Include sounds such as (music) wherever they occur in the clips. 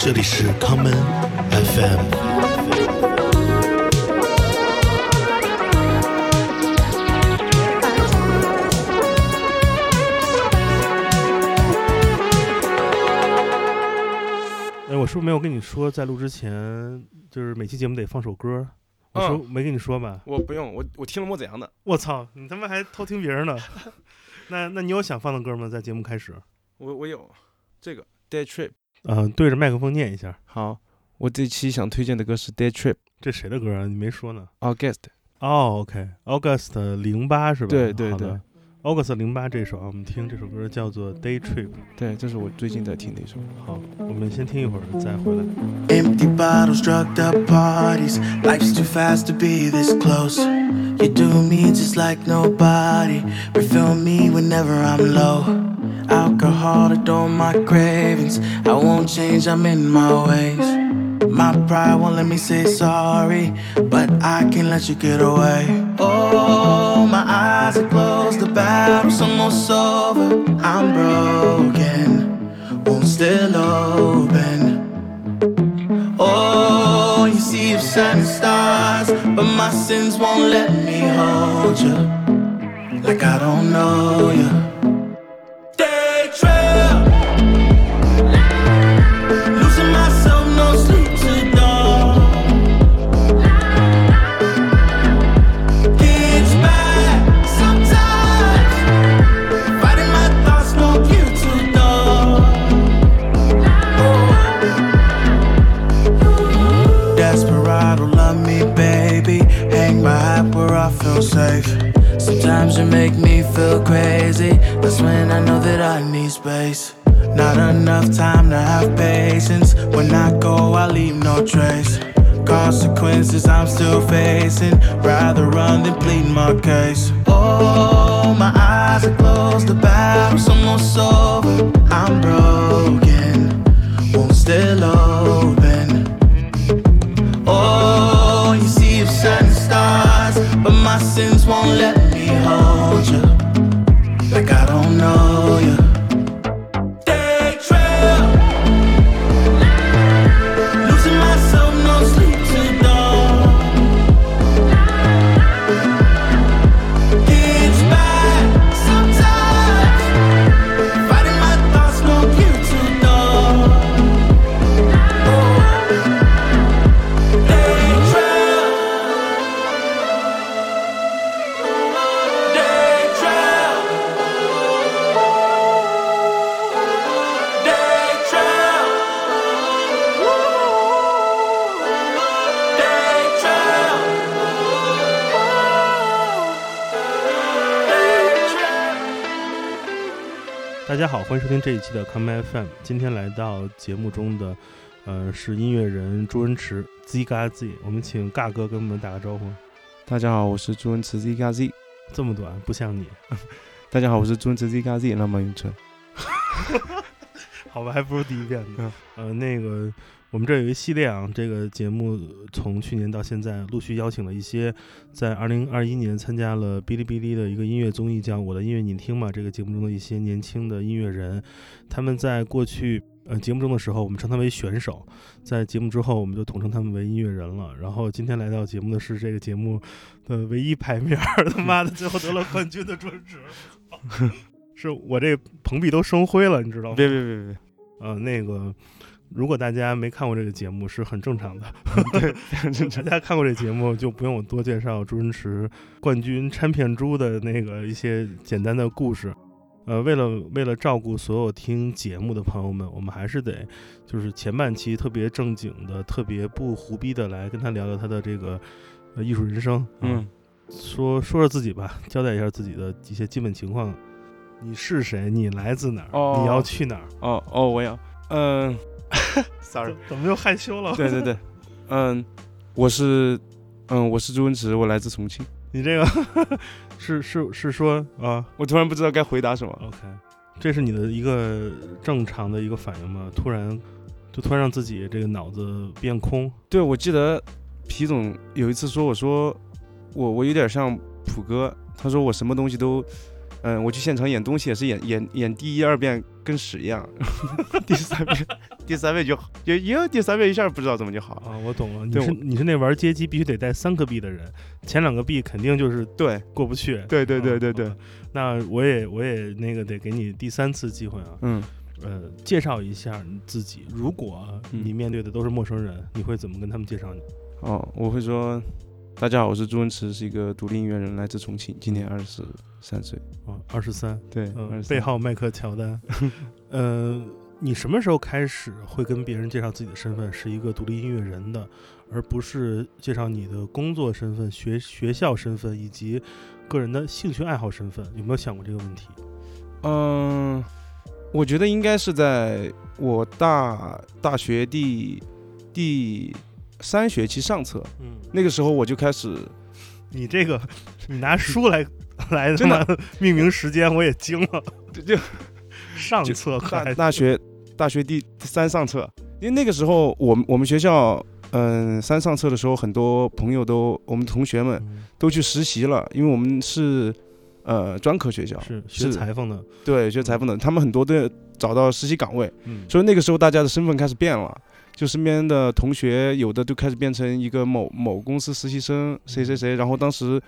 这里是康门 FM。哎，我是不是没有跟你说，在录之前，就是每期节目得放首歌？我说、没跟你说吧？我不用，我我听了莫子阳的，我操，你他妈还偷听别人的？那那你有想放的歌吗？在节目开始，我我有这个 Day Trip。嗯、对着麦克风念一下。好，我这期想推荐的歌是 Day Trip 这谁的歌啊？你没说呢。August。哦，OK，August 零八是吧？对对对，August 零八这首啊，我们听这首歌叫做 Day Trip。对，这是我最近在听的一首。好，我们先听一会儿再回来。Empty bottles, drugged up parties. Life's too fast to be this close. You do me just like nobody. Refill me whenever I'm low. Alcohol to my cravings. I won't change, I'm in my ways. My pride won't let me say sorry, but I can't let you get away. Oh, my eyes are closed, the battle's almost over. I'm broken, won't still open. Oh, you see shining stars, but my sins won't let me hold you like I don't know you. Safe. Sometimes you make me feel crazy. That's when I know that I need space. Not enough time to have patience. When I go, I leave no trace. Consequences I'm still facing. Rather run than plead my case. Oh, my eyes are closed. The battle's almost over. I'm broken. Won't still open. Oh, my sins won't let me hold you like I don't know you. 迎收听这一期的 Come FM。今天来到节目中的，呃，是音乐人朱恩池 Z 嘎 Z。我们请嘎哥跟我们打个招呼。大家好，我是朱文驰 Z 嘎 Z。这么短，不像你。(laughs) 大家好，我是朱文驰 Z 嘎 Z。浪漫咏春。(laughs) 好吧，还不如第一遍呢嗯。呃，那个我们这有一系列啊，这个节目从去年到现在，陆续邀请了一些在二零二一年参加了哔哩哔哩的一个音乐综艺，叫《我的音乐你听嘛》这个节目中的一些年轻的音乐人，他们在过去。呃，节目中的时候，我们称他为选手；在节目之后，我们就统称他们为音乐人了。然后今天来到节目的是这个节目的唯一牌面，他妈的，最后得了冠军的专职，(laughs) 是我这蓬荜都生辉了，你知道吗？别别别别，呃，那个，如果大家没看过这个节目，是很正常的。对。(laughs) 大家看过这节目，就不用我多介绍朱星驰冠军掺片猪的那个一些简单的故事。呃，为了为了照顾所有听节目的朋友们，我们还是得就是前半期特别正经的、特别不胡逼的来跟他聊聊他的这个呃艺术人生。啊嗯，说说说自己吧，交代一下自己的一些基本情况。你是谁？你来自哪儿？哦你要去哪儿？哦哦，我要，嗯 (laughs) sorry。怎么又害羞了？对对对，嗯，我是，嗯，我是朱文池，我来自重庆。你这个是是是说啊我突然不知道该回答什么。，OK，这是你的一个正常的一个反应吗？突然就突然让自己这个脑子变空，对，我记得皮总有一次说，我说我我有点像普哥，他说我什么东西都，嗯，我去现场演东西也是演演演第一二遍跟屎一样，(laughs) 第三遍第三遍就好，就因为第三遍一下不知道怎么就好。啊，我懂了，你是你是那玩街机必须得带三个币的人，前两个币肯定就是对过不去。对对对啊对对啊，那我也我也那个得给你第三次机会啊，嗯，呃，介绍一下你自己。如果嗯你面对的都是陌生人，你会怎么跟他们介绍你？哦，我会说，大家好，我是朱文池，是一个独立音乐人，来自重庆，今年二十三岁。啊，二十三，对，嗯，23背号麦克乔丹。(laughs) 呃，你什么时候开始会跟别人介绍自己的身份是一个独立音乐人的，而不是介绍你的工作身份、学学校身份以及个人的兴趣爱好身份？有没有想过这个问题？嗯，我觉得应该是在我大大学第第三学期上册，嗯，那个时候我就开始，你这个，你拿书来来真的。他妈命名时间，我也惊了。就就。上册大还大学大学第第三上册，因为那个时候我们我们学校。嗯，三上册的时候，很多朋友都，我们同学们嗯。都去实习了，因为我们是，呃，专科学校，是学裁缝的，对，学裁缝的，他们很多都找到实习岗位，嗯，所以那个时候大家的身份开始变了，就身边的同学有的就开始变成一个某某公司实习生，谁谁谁。然后当时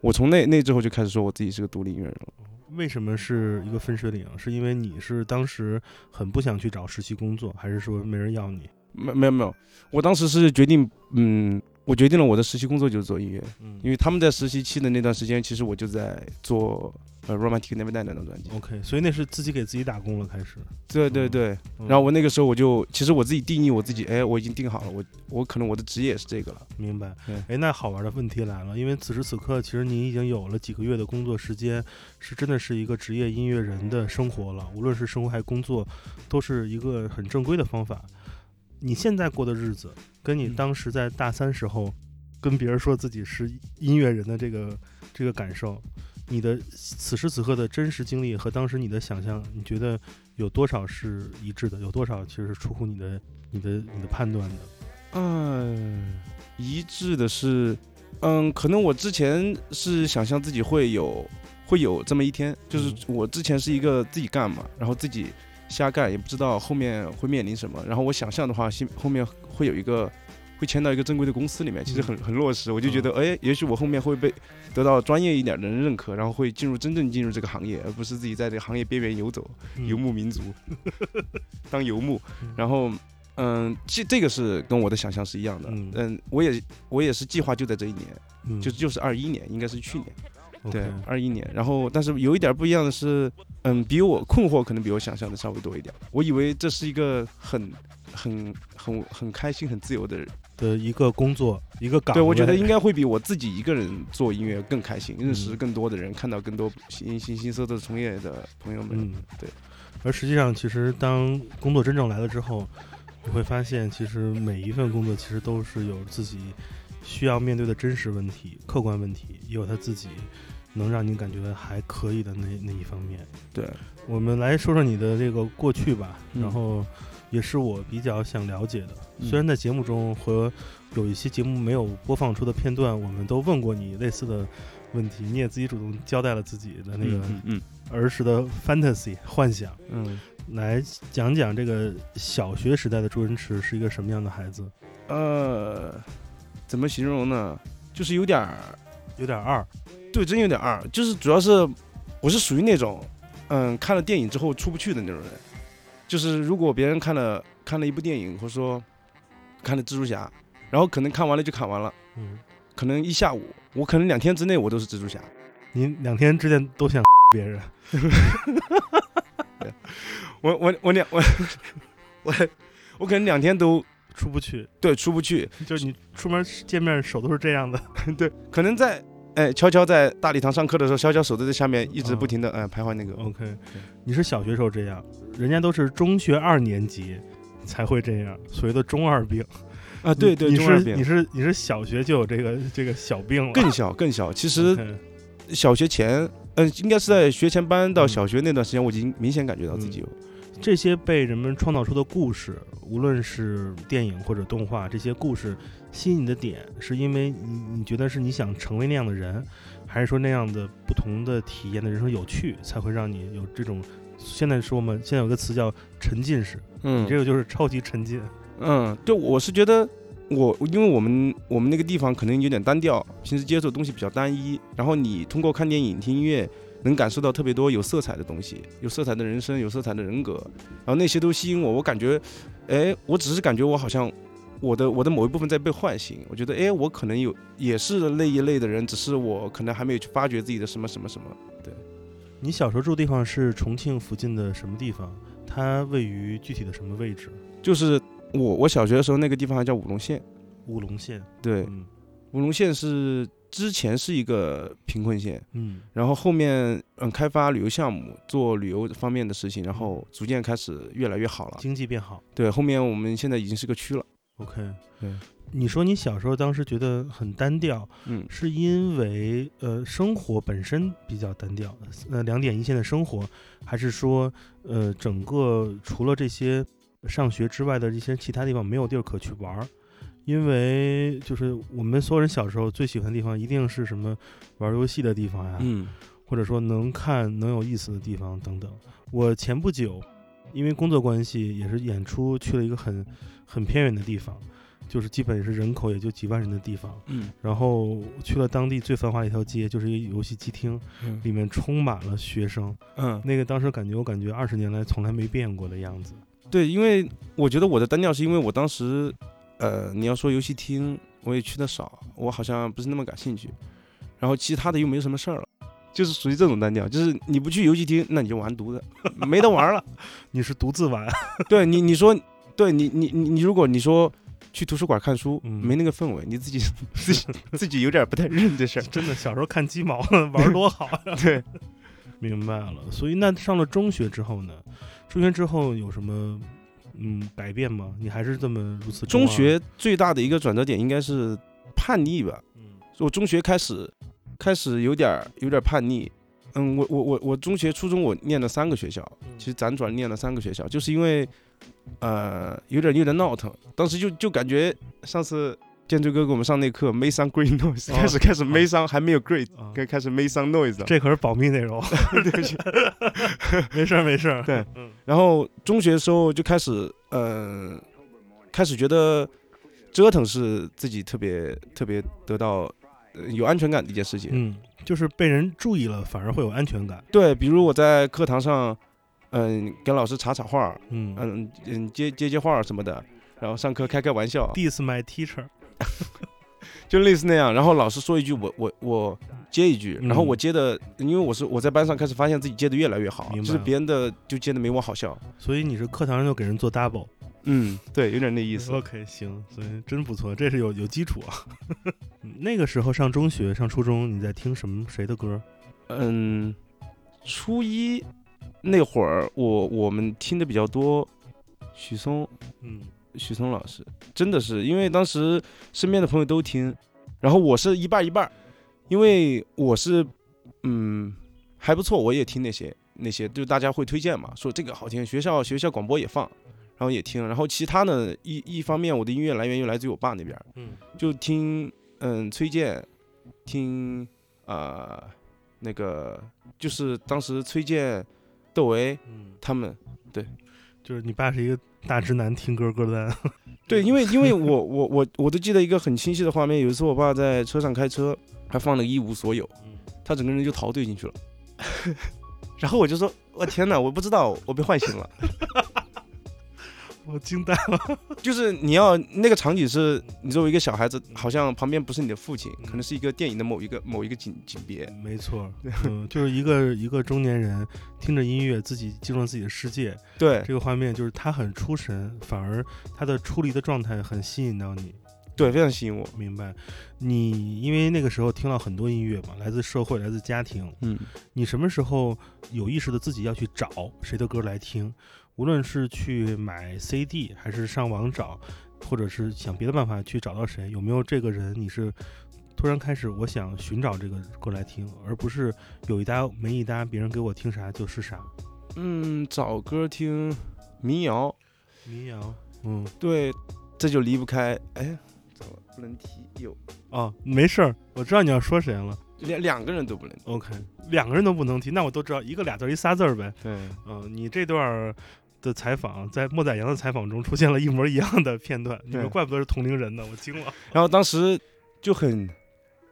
我从那那之后就开始说我自己是个独立音乐人了。为什么是一个分水岭？是因为你是当时很不想去找实习工作，还是说没人要你？没没有没有，我当时是决定，嗯，我决定了我的实习工作就是做音乐，嗯因为他们在实习期的那段时间，其实我就在做呃《Romantic Neverland》那张专辑。OK，所以那是自己给自己打工了，开始。对对对，嗯然后我那个时候我就，其实我自己定义我自己，哎，我已经定好了，我我可能我的职业是这个了。明白对。哎，那好玩的问题来了，因为此时此刻，其实你已经有了几个月的工作时间，是真的是一个职业音乐人的生活了。无论是生活还是工作，都是一个很正规的方法。你现在过的日子，跟你嗯当时在大三时候跟别人说自己是音乐人的这个这个感受，你的此时此刻的真实经历和当时你的想象，你觉得有多少是一致的？有多少其实是出乎你的、你的、你的判断的？嗯，一致的是，嗯，可能我之前是想象自己会有会有这么一天，就是嗯我之前是一个自己干嘛，然后自己瞎干，也不知道后面会面临什么。然后我想象的话，心后面会有一个会签到一个正规的公司里面，其实很很落实。我就觉得，哎，也许我后面会被得到专业一点的人认可，然后会进入真正进入这个行业，而不是自己在这个行业边缘游走。游牧民族，(laughs) 当游牧嗯，然后。嗯，这这个是跟我的想象是一样的。嗯嗯，我也我也是计划就在这一年，嗯就就是二一年，应该是去年对，二一年。然后，但是有一点不一样的是，嗯，比我困惑可能比我想象的稍微多一点。我以为这是一个很很很很开心、很自由的人。的一个工作，一个岗对，位。我觉得应该会比我自己一个人做音乐更开心，认识嗯更多的人，看到更多形形形色色的从业的朋友们。嗯，对。而实际上，其实当工作真正来了之后，你会发现，其实每一份工作其实都是有自己需要面对的真实问题、客观问题，也有他自己能让你感觉还可以的那那一方面。对，我们来说说你的这个过去吧，嗯然后也是我比较想了解的。嗯虽然在节目中和有一些节目没有播放出的片段，我们都问过你类似的问题，你也自己主动交代了自己的那个儿时的 fantasy 幻想，嗯来讲讲这个小学时代的朱文池是一个什么样的孩子？呃，怎么形容呢？就是有点儿，有点二，对，真有点二。就是主要是我是属于那种，嗯，看了电影之后出不去的那种人。就是如果别人看了看了一部电影，或者说看了蜘蛛侠，然后可能看完了就看完了，嗯，可能一下午，我可能两天之内我都是蜘蛛侠。你两天之间都想 (laughs) 别人，(laughs) 我我我两我我我可能两天都出不去，对出不去，就是你出门见面手都是这样的。对，可能在哎悄悄在大礼堂上课的时候，悄悄手在这下面一直不停的嗯徘徊那个。OK，你是小学时候这样，人家都是中学二年级才会这样，所谓的中二病。啊，对对，你中二病是你是你是小学就有这个这个小病了，更小更小。其实小学前，嗯、应该是在学前班到嗯小学那段时间，我已经明显感觉到自己有。这些被人们创造出的故事，无论是电影或者动画，这些故事吸引你的点，是因为你你觉得是你想成为那样的人，还是说那样的不同的体验的人生有趣，才会让你有这种现在说嘛，现在有个词叫沉浸式，嗯你这个就是超级沉浸。嗯，对，我是觉得我因为我们我们那个地方可能有点单调，平时接触的东西比较单一，然后你通过看电影、听音乐，能感受到特别多有色彩的东西，有色彩的人生，有色彩的人格，然后那些都吸引我，我感觉，哎，我只是感觉我好像。我的我的某一部分在被唤醒，我觉得，哎，我可能有也是那一类的人，只是我可能还没有去发掘自己的什么什么什么。对你小时候住的地方是重庆附近的什么地方？它位于具体的什么位置？就是我我小学的时候那个地方还叫武隆县，武隆县。对，嗯五龙县是之前是一个贫困县，嗯然后后面嗯开发旅游项目，做旅游方面的事情，然后逐渐开始越来越好了。经济变好。对，后面我们现在已经是个区了。OK。对，你说你小时候当时觉得很单调，嗯是因为呃生活本身比较单调，呃两点一线的生活，还是说呃整个除了这些上学之外的一些其他地方没有地儿可去玩儿？因为就是我们所有人小时候最喜欢的地方，一定是什么玩游戏的地方呀，嗯或者说能看能有意思的地方等等。我前不久因为工作关系，也是演出去了一个很很偏远的地方，就是基本是人口也就几万人的地方。嗯然后去了当地最繁华的一条街，就是一个游戏机厅，嗯里面充满了学生。嗯，那个当时感觉，我感觉二十年来从来没变过的样子。对，因为我觉得我的单调是因为我当时，呃，你要说游戏厅，我也去的少，我好像不是那么感兴趣，然后其他的又没什么事儿了。就是属于这种单调，就是你不去游戏厅，那你就完犊子，(laughs) 没得玩了。(laughs) 你是独自玩，(laughs) 对你，你说，对你，你你你，如果你说去图书馆看书，嗯没那个氛围，你自己自己自己有点不太认这事儿。真的小时候看鸡毛玩多好呀！对，明白了。所以那上了中学之后呢？中学之后有什么嗯改变吗？你还是这么如此中中学最大的一个转折点应该是叛逆吧。嗯我中学开始开始有点儿有点儿叛逆。嗯，我我我我中学、初中我念了三个学校，其实辗转念了三个学校，就是因为呃有点有点闹腾，当时就就感觉上次建筑哥给我们上那课 make some great noise，、哦开始开始 make some 还没有 great，啊该开始 make some noise 了。这可是保密内容，(laughs) 对不起。(laughs) 没事儿没事儿。对嗯然后中学的时候就开始，呃，开始觉得折腾是自己特别特别得到、呃有安全感的一件事情。嗯，就是被人注意了，反而会有安全感。对，比如我在课堂上，嗯、跟老师插插话，嗯嗯嗯，接接接话什么的，然后上课开开玩笑，，Diss my teacher。(laughs) 就类似那样。然后老师说一句，我我我接一句，然后嗯我接的，因为我是我在班上开始发现自己接的越来越好，就是别人的就接的没我好笑。所以你是课堂上就给人做 double。嗯，对，有点那意思。OK，行，所以真不错，这是有有基础啊。嗯 (laughs) 那个时候上中学、上初中，你在听什么谁的歌？嗯，初一那会儿，我我们听的比较多，许嵩，嗯许嵩老师，真的是因为当时身边的朋友都听，然后我是一半一半儿，因为我是嗯还不错，我也听那些那些，就大家会推荐嘛，说这个好听，学校学校广播也放，然后也听，然后其他呢一一方面我的音乐来源又来自于我爸那边，嗯。就听嗯崔健，听啊、呃那个就是当时崔健、窦唯嗯，他们对，就是你爸是一个大直男，听歌歌单。(laughs) 对，因为因为我我我我都记得一个很清晰的画面，有一次我爸在车上开车，他放了一无所有，嗯。他整个人就陶醉进去了，(laughs) 然后我就说，我天哪，我不知道我被唤醒了，我惊呆了。(laughs) 就是你要那个场景是你作为一个小孩子，好像旁边不是你的父亲，可能是一个电影的某一个某一个景景别，没错，(laughs) 嗯，就是一个一个中年人听着音乐，自己进入了自己的世界。对这个画面就是他很出神，反而他的出离的状态很吸引到你。对，非常吸引我，明白？你因为那个时候听了很多音乐嘛，来自社会，来自家庭。嗯。你什么时候有意识的自己要去找谁的歌来听？无论是去买 CD，还是上网找，或者是想别的办法去找到谁，有没有这个人？你是突然开始，我想寻找这个过来听，而不是有一搭没一搭，别人给我听啥就是啥。嗯，找歌听民谣，民谣，嗯，对，这就离不开。哎，怎么不能提有？哦，没事儿，我知道你要说谁了。两两个人都不能。OK，两个人都不能提，那我都知道一个俩字儿一仨字儿呗。对，嗯、你这段儿的采访在莫宰阳的采访中出现了一模一样的片段，你们怪不得是同龄人呢，我惊了。然后当时就很，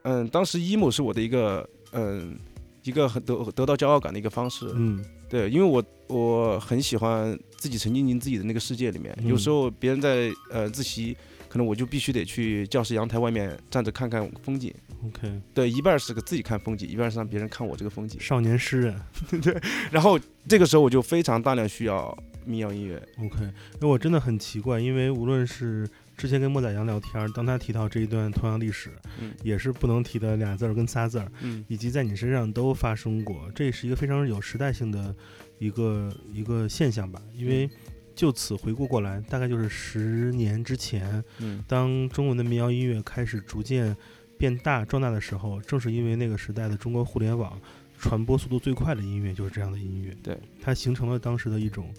嗯，当时 emo 是我的一个，嗯，一个很得得到骄傲感的一个方式。嗯对，因为我我很喜欢自己沉浸进自己的那个世界里面。有嗯时候别人在呃自习，可能我就必须得去教室阳台外面站着看看风景。，OK，对，一半是个自己看风景，一半是让别人看我这个风景。少年诗人 (laughs) 对然后这个时候我就非常大量需要民谣音乐。，OK，那我真的很奇怪，因为无论是之前跟莫宰阳聊天儿，当他提到这一段同样历史，嗯也是不能提的俩字儿跟仨字儿，嗯以及在你身上都发生过，这是一个非常有时代性的一个一个现象吧。因为就此回顾过来，大概就是十年之前，嗯当中文的民谣音乐开始逐渐变大壮大的时候，正是因为那个时代的中国互联网传播速度最快的音乐就是这样的音乐，对，它形成了当时的一种。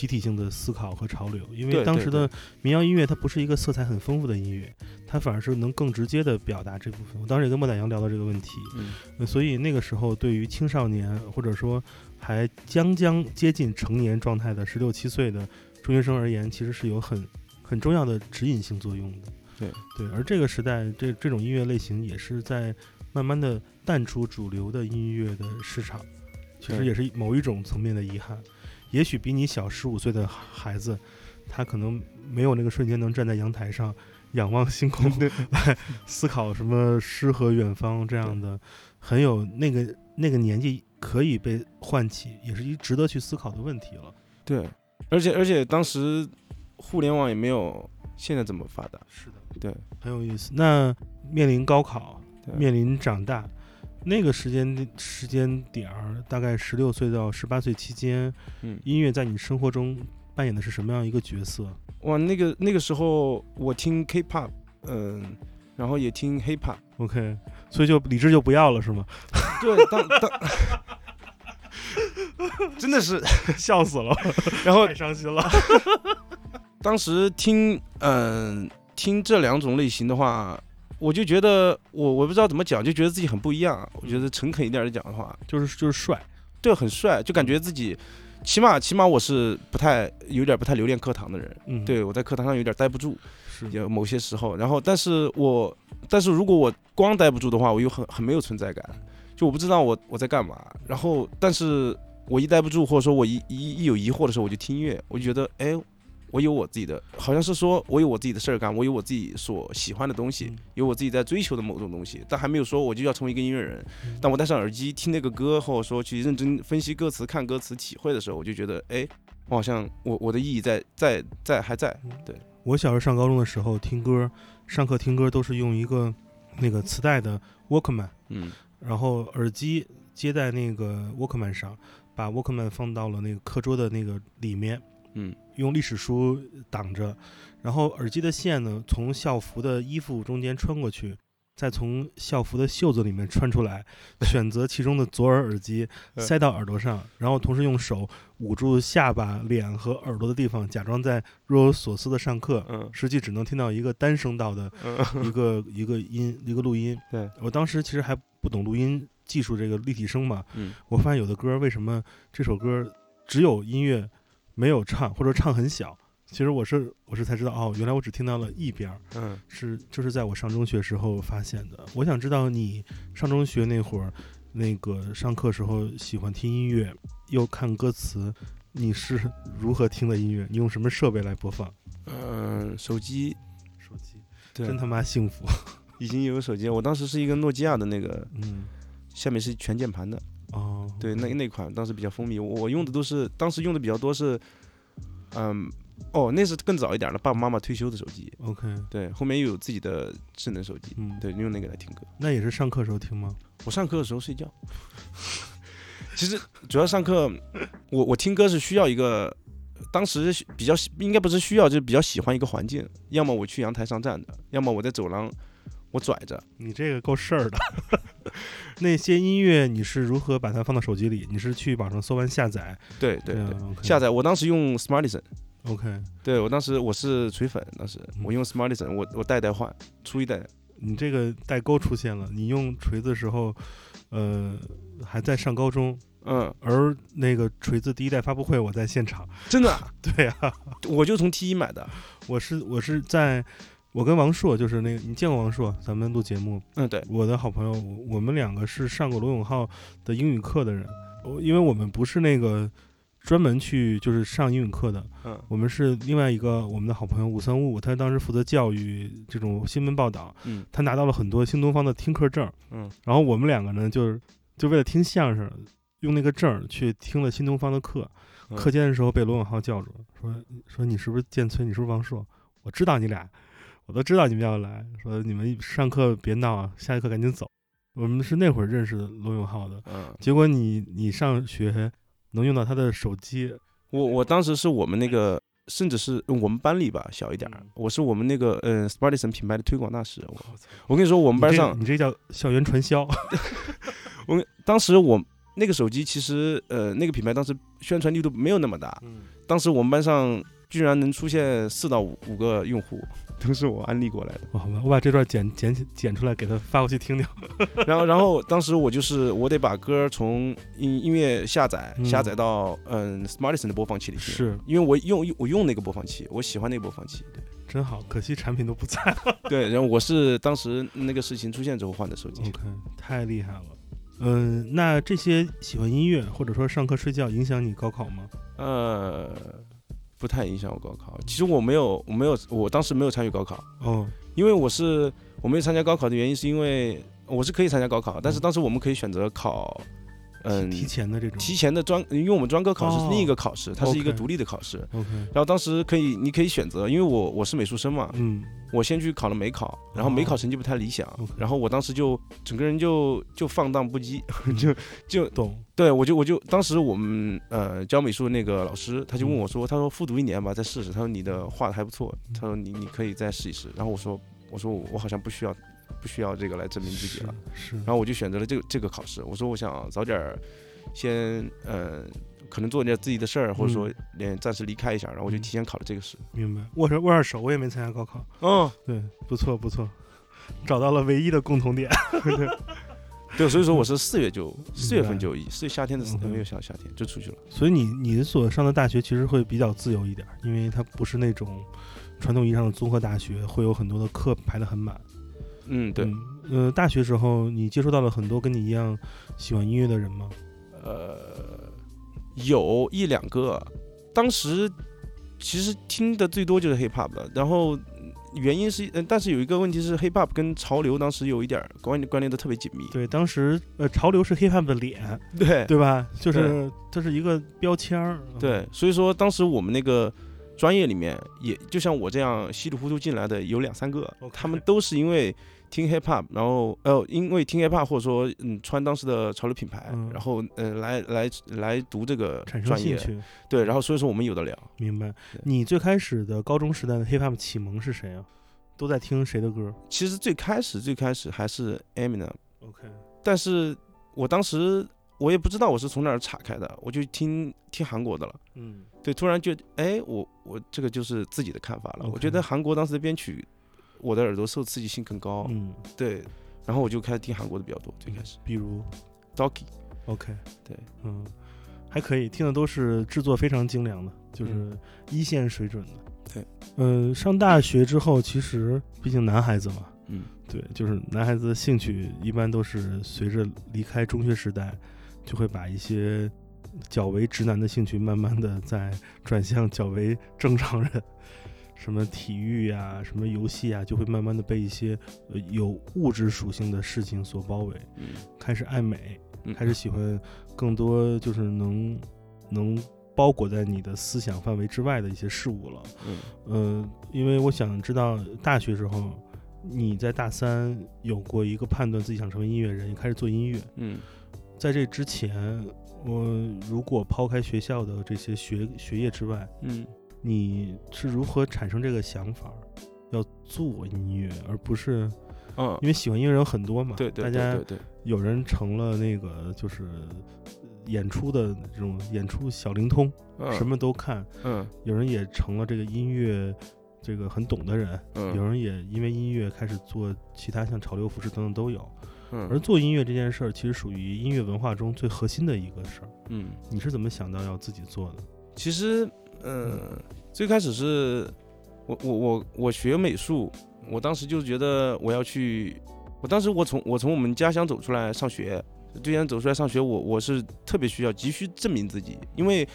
集体性的思考和潮流，因为当时的民谣音乐它不是一个色彩很丰富的音乐，它反而是能更直接的表达这部分。我当时也跟莫宰阳聊到这个问题，嗯呃所以那个时候，对于青少年或者说还将将接近成年状态的十六七岁的中学生而言，其实是有很很重要的指引性作用的。对对，而这个时代，这这种音乐类型也是在慢慢的淡出主流的音乐的市场，其实也是某一种层面的遗憾。也许比你小十五岁的孩子，他可能没有那个瞬间能站在阳台上仰望星空 (laughs) 来思考什么诗和远方这样的，很有那个那个年纪可以被唤起，也是一值得去思考的问题了。对，而且而且当时互联网也没有现在这么发达。是的，对，很有意思。那面临高考，面临长大，那个时间时间点儿，大概十六岁到十八岁期间，嗯，音乐在你生活中扮演的是什么样一个角色？哇，那个那个时候我听 K-pop，嗯，然后也听 hip hop。OK，所以就理智就不要了是吗？(laughs) 对，当当，真的是。(laughs) 笑死了，(laughs) 然后太伤心了。当时听，嗯、听这两种类型的话，我就觉得我我不知道怎么讲，就觉得自己很不一样。我觉得诚恳一点的讲的话，就是就是帅，对，很帅，就感觉自己，起码起码我是不太有点不太留恋课堂的人。嗯，对我在课堂上有点待不住，是有某些时候。然后，但是我但是如果我光待不住的话，我又很很没有存在感，就我不知道我我在干嘛。然后，但是我一待不住，或者说我一一一有疑惑的时候，我就听音乐，我就觉得，哎，我有我自己的，好像是说我有我自己的事儿干，我有我自己所喜欢的东西嗯，有我自己在追求的某种东西，但还没有说我就要成为一个音乐人。嗯当我戴上耳机听那个歌，或者说去认真分析歌词、看歌词、体会的时候，我就觉得，哎，我好像我我的意义在在在还在。对我小时候上高中的时候听歌，上课听歌都是用一个那个磁带的 Walkman，嗯然后耳机接在那个 Walkman 上，把 Walkman 放到了那个课桌的那个里面，嗯。用历史书挡着，然后耳机的线呢从校服的衣服中间穿过去，再从校服的袖子里面穿出来，(laughs) 选择其中的左耳耳机嗯。塞到耳朵上，然后同时用手捂住下巴、脸和耳朵的地方，假装在若有所思的上课，嗯。实际只能听到一个单声道的嗯。一个一个音一个录音。对，我当时其实还不懂录音技术，这个立体声嘛，嗯。我发现有的歌为什么这首歌只有音乐没有唱，或者唱很小。其实我是我是才知道哦，原来我只听到了一边儿，嗯是就是在我上中学时候发现的。我想知道你上中学那会儿，那个上课时候喜欢听音乐又看歌词，你是 (laughs) 如何听的音乐？你用什么设备来播放？嗯，手机手机，对真他妈幸福。已经有手机了，我当时是一个诺基亚的那个，嗯，下面是全键盘的，哦，对，那那款当时比较风靡，我我用的都是当时用的比较多是，嗯，哦，那是更早一点的，爸爸妈妈退休的手机，OK，对，后面又有自己的智能手机，嗯，对，用那个来听歌。那也是上课时候听吗？(laughs) 我上课的时候睡觉，(laughs) 其实主要上课，我我听歌是需要一个，当时比较喜应该不是需要，就是比较喜欢一个环境，要么我去阳台上站着，要么我在走廊我拽着，你这个够事儿的。(laughs) (laughs) 那些音乐你是如何把它放到手机里？你是去网上搜完下载？对对对，下载。我当时用 Smartisan，OK，对我当时我是锤粉，当时嗯我用 Smartisan，我我代代换，初一代，你这个代沟出现了。你用锤子的时候，呃，还在上高中，嗯，而那个锤子第一代发布会我在现场。真的啊，(laughs) 对啊，我就从 T 一买的。我是我是在，我跟王硕就是那个你见过王硕，咱们录节目，嗯，对，我的好朋友，我我们两个是上过罗永浩的英语课的人，我因为我们不是那个专门去就是上英语课的，嗯。我们是另外一个我们的好朋友武三五，他当时负责教育这种新闻报道，嗯。他拿到了很多新东方的听课证，嗯，然后我们两个呢就是就为了听相声，用那个证去听了新东方的课，嗯。课间的时候被罗永浩叫住，说说你是不是建崔，你是不是王硕？我知道你俩，我都知道你们要来，说你们上课别闹啊，下一课赶紧走。我们是那会儿认识罗永浩的，嗯，结果你你上学能用到他的手机，我我当时是我们那个，甚至是我们班里吧，小一点儿嗯，我是我们那个嗯 s p a r t i s o n 品牌的推广大使。我我跟你说，我我们班上，你这叫校园传销，(laughs) 我们当时我那个手机其实呃那个品牌当时宣传力度没有那么大，嗯，当时我们班上居然能出现四到五五个用户，(laughs) 都是我安利过来的。好吧，我把这段剪剪剪出来给他发过去听听。(laughs) 然后，然后当时我就是我得把歌从音音乐下载嗯下载到嗯 Smartisan 的播放器里去，是因为我用我用那个播放器，我喜欢那个播放器。对真好，可惜产品都不在了。(laughs) 对，然后我是当时那个事情出现之后换的手机。OK，太厉害了。嗯，那这些喜欢音乐或者说上课睡觉影响你高考吗？呃，不太影响我高考。其实我没有，我没有，我当时没有参与高考，哦，因为我是我没有参加高考的原因是因为我是可以参加高考，但是当时我们可以选择考，嗯，提前的这种。提前的专，因为我们专科考试哦是另一个考试，它是一个独立的考试。OK，然后当时可以，你可以选择，因为我我是美术生嘛，嗯，我先去考了美考，然后美考成绩不太理想，哦然后我当时就整个人就就放荡不羁，(laughs) 就就懂。对我就我就当时我们呃教美术的那个老师他就问我说，他说复读一年吧，再试试，他说你的画的还不错，他说你你可以再试一试，然后我说我说我好像不需要不需要这个来证明自己了，是，然后我就选择了这个这个考试，我说我想早点儿先呃可能做点自己的事儿，或者说嗯连暂时离开一下，然后我就嗯提前考了这个试。明白。握手握下手，我也没参加高考。嗯，对，不错不错，找到了唯一的共同点。(laughs) 对，所以说我是四月就四月份就四月夏天的时候没有想夏天就出去了。所以你你所上的大学其实会比较自由一点，因为它不是那种传统意义上的综合大学，会有很多的课排得很满。嗯，对，嗯，呃，大学时候你接触到了很多跟你一样喜欢音乐的人吗？呃，有一两个，当时其实听的最多就是 hip hop 的，然后原因是，嗯，但是有一个问题是 hip hop 跟潮流当时有一点儿关关联的特别紧密。对，当时呃，潮流是 hip hop 的脸，(laughs) 对对吧？就是它是一个标签儿。对，所以说当时我们那个专业里面，也就像我这样稀里糊涂进来的有两三个他们都是因为听 hip hop，然后呃，因为听 hip hop 或者说嗯穿当时的潮流品牌，嗯然后呃来来来读这个产生专业，兴趣，对，然后所以说我们有的聊。明白？你最开始的高中时代的 hip hop 启蒙是谁啊？都在听谁的歌其实最开始最开始还是 Eminem，？OK，但是我当时我也不知道我是从哪儿岔开的，我就听听韩国的了。嗯，对，突然觉得，哎，我我这个就是自己的看法了。我 OK 觉得韩国当时的编曲，我的耳朵受刺激性更高。嗯，对，然后我就开始听韩国的比较多。最开始。比如？Doki，OK，对，嗯，还可以，听的都是制作非常精良的，就是嗯。一线水准的。对，嗯，上大学之后，其实毕竟男孩子嘛，嗯。对，就是男孩子的兴趣一般都是随着离开中学时代，就会把一些较为直男的兴趣，慢慢的在转向较为正常人，什么体育呀、什么游戏啊，就会慢慢的被一些呃有物质属性的事情所包围，嗯开始爱美，嗯，开始喜欢更多就是能能包裹在你的思想范围之外的一些事物了。嗯呃，因为我想知道大学时候你在大三有过一个判断自己想成为音乐人，也开始做音乐。嗯在这之前，我如果抛开学校的这些学学业之外，嗯你是如何产生这个想法，要做音乐，而不是嗯，因为喜欢音乐人有很多嘛？对对大家对对对，有人成了那个就是演出的这种演出小灵通，嗯什么都看；嗯有人也成了这个音乐这个很懂的人，嗯有人也因为音乐开始做其他像潮流服饰等等都有。而嗯做音乐这件事儿，其实属于音乐文化中最核心的一个事儿。嗯，你是怎么想到要自己做的？其实嗯，最开始是我我我我学美术，我当时就觉得我要去，我当时我从我从我们家乡走出来上学，对岸走出来上学，我我是特别需要急需证明自己，因为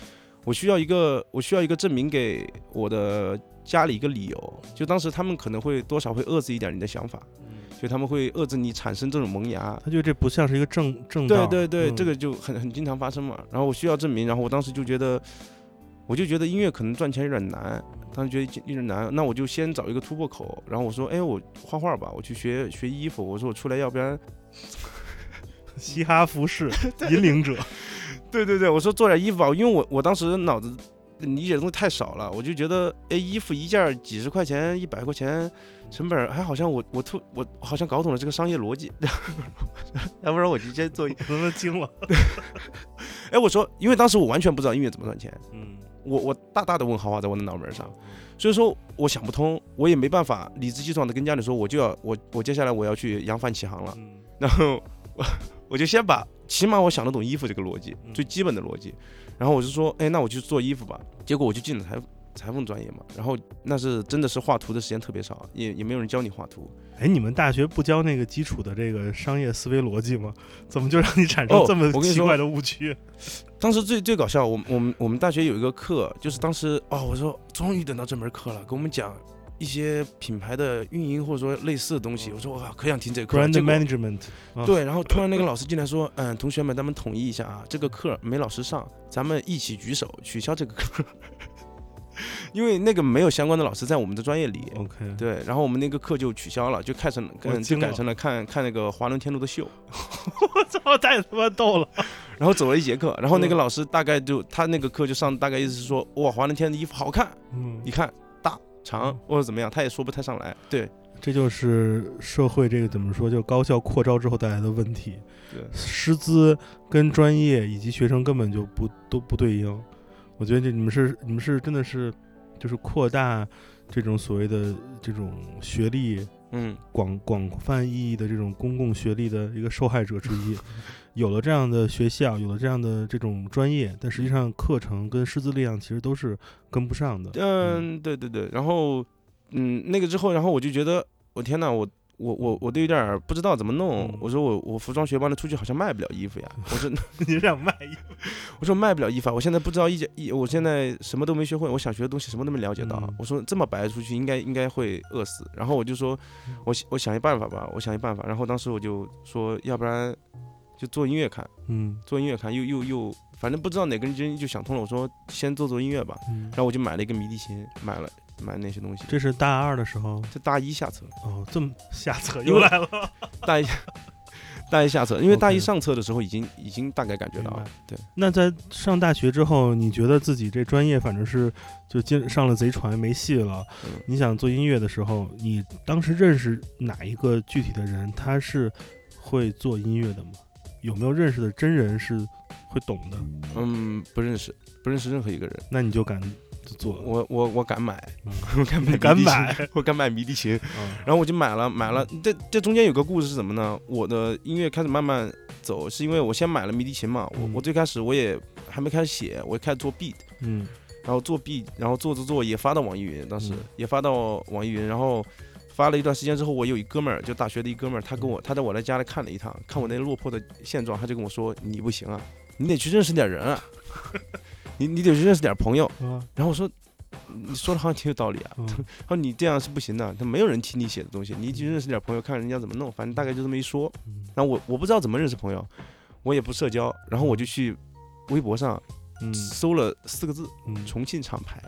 我需要一个我需要一个证明给我的家里一个理由，就当时他们可能会多少会遏制一点你的想法，就他们会遏制你产生这种萌芽。他觉得这不像是一个正正对道。对对，嗯这个就很很经常发生嘛。然后我需要证明，然后我当时就觉得，我就觉得音乐可能赚钱有点难，当时觉得有点难，那我就先找一个突破口。然后我说，哎，我画画吧，我去学学衣服。我说我出来，要不然，(laughs) 嘻哈服饰引领者。(laughs) 对对对，我说做点衣服吧，因为我我当时脑子理解的东西太少了，我就觉得，哎，衣服一件几十块钱、一百块钱成本，还好像我我突我好像搞懂了这个商业逻辑，(laughs) 要不然我直接做一。我他妈惊了。哎，我说，因为当时我完全不知道音乐怎么赚钱。嗯我我大大的问号画在我的脑门上，所以说我想不通，我也没办法理直气壮的跟家里说，我就要我我接下来我要去扬帆起航了，嗯。然后我 (laughs) 我就先把起码我想得懂衣服这个逻辑嗯最基本的逻辑，然后我就说，哎，那我去做衣服吧，结果我就进了裁裁缝专业嘛，然后那是真的是画图的时间特别少，也也没有人教你画图，哎，你们大学不教那个基础的这个商业思维逻辑吗？怎么就让你产生哦这么奇怪的误区？(laughs) 当时最最搞笑，我我们我们大学有一个课，就是当时哦，我说终于等到这门课了，给我们讲一些品牌的运营或者说类似的东西。我说哇，可想听这个课了。brand management，啊对，然后突然那个老师进来说，嗯，同学们，咱们统一一下啊，这个课没老师上，咱们一起举手取消这个课，因为那个没有相关的老师在我们的专业里。，OK，对，然后我们那个课就取消了，就看成嗯就改成了看看那个华伦天奴的秀。(laughs) 我操，太他妈逗了。然后走了一节课，然后那个嗯老师大概就他那个课就上，大概意思是说，哇，华伦天的衣服好看，嗯你，看大长嗯或者怎么样，他也说不太上来。对这就是社会这个怎么说，就高校扩招之后带来的问题。对，师资跟专业以及学生根本就不都不对应。我觉得这你们是你们是真的是就是扩大这种所谓的这种学历嗯，广广泛意义的这种公共学历的一个受害者之一。(laughs) 有了这样的学校，有了这样的这种专业，但实际上课程跟师资力量其实都是跟不上的。嗯，对对对，然后嗯，那个之后，然后我就觉得，我天呐，我我我我都有点不知道怎么弄。嗯我说我我服装学班的出去好像卖不了衣服呀。我说 (laughs) 你想卖衣服？我说卖不了衣服啊，我现在不知道一件一，我现在什么都没学会，我想学的东西什么都没了解到。嗯我说这么白出去应该应该会饿死。然后我就说，我想我想一办法吧，我想一办法。然后当时我就说，要不然就做音乐看。嗯做音乐看，又又又，反正不知道哪根筋就想通了。我说先做做音乐吧，嗯然，后我就买了一个迷笛琴，买了买那些东西。这是大二的时候这大一下册，哦，这么下册又来了。(laughs) 大一大一下册，因为大一上册的时候已经已经大概感觉到了，对，那在上大学之后，你觉得自己这专业反正是就进上了贼船没戏了。嗯你想做音乐的时候，你当时认识哪一个具体的人，他是会做音乐的吗？有没有认识的真人是会懂的？嗯，不认识不认识任何一个人，那你就敢就做了。我我我敢买，嗯 (laughs) 我敢买，敢买，我敢买迷笛琴，嗯然后我就买了买了。这这中间有个故事是什么呢？我的音乐开始慢慢走，是因为我先买了迷笛琴嘛，我嗯我最开始我也还没开始写，我开始做 beat。嗯然后做 beat，然后做着做也发到网易云，当时嗯也发到网易云，然后发了一段时间之后，我有一哥们儿，就大学的一哥们儿，他跟我他在我来家里看了一趟，看我那落魄的现状，他就跟我说你不行啊，你得去认识点人啊，(laughs) 你你得去认识点朋友。啊然后我说你说的好像挺有道理啊，嗯 (laughs) 他说你这样是不行的，他没有人听你写的东西，你去认识点朋友，看人家怎么弄，反正大概就这么一说。嗯然后我我不知道怎么认识朋友，我也不社交，然后我就去微博上嗯搜了四个字嗯，重庆厂牌，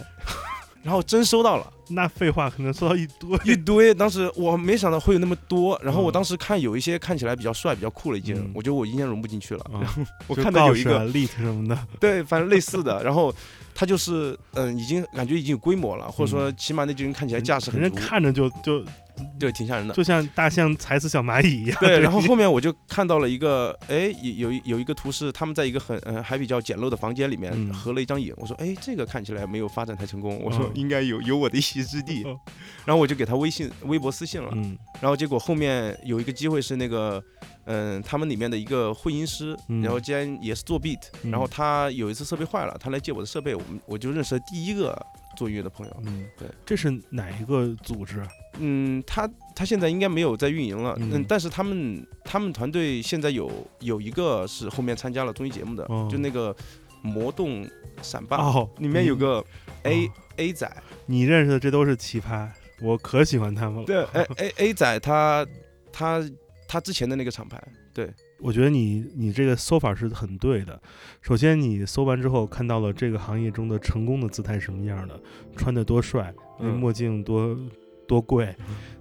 然后真收到了那废话可能收到一堆。(laughs) 一堆。当时我没想到会有那么多，然后我嗯当时看有一些看起来比较帅、比较酷的一件嗯，我觉得我应该融不进去了。啊然后我看到有一个告示啊 lit 什么的，(laughs) 对，反正类似的，(laughs) 然后他就是嗯，已经感觉已经有规模了，或者说嗯起码那群人看起来架势很足。人看着就就对，挺吓人的。就像大象踩死小蚂蚁一样。对，然后后面我就看到了一个，哎，有有有一个图是他们在一个很呃还比较简陋的房间里面嗯合了一张影。我说，哎，这个看起来没有发展太成功。我说嗯应该有有我的一席之地哦。然后我就给他微信、微博私信了。嗯然后结果后面有一个机会是那个，嗯，他们里面的一个混音师，嗯然后竟然也是做 beat，嗯然后他有一次设备坏了，他来借我的设备，我们我就认识了第一个做音乐的朋友。嗯，对，这是哪一个组织啊？嗯，他他现在应该没有在运营了，嗯嗯，但是他们他们团队现在有有一个是后面参加了综艺节目的，哦就那个魔动闪霸，哦，里面有个 A、哦。A 仔，你认识的这都是奇葩，我可喜欢他们了。对，A A A 仔他他他之前的那个厂牌，对，我觉得你你这个搜法是很对的。首先，你搜完之后看到了这个行业中的成功的姿态是什么样的，穿的多帅，那嗯。墨镜多多贵，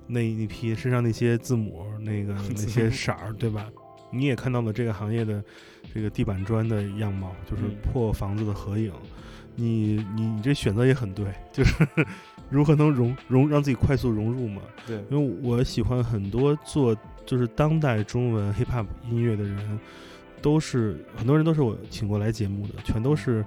那一批身上那些字母，那个 (laughs) 那些色儿，对吧？你也看到了这个行业的这个地板砖的样貌，就是嗯破房子的合影。你你你这选择也很对，就是 (laughs) 如何能融融让自己快速融入嘛。对，因为我喜欢很多做就是当代中文 hip hop 音乐的人，都是很多人都是我请过来节目的，全都是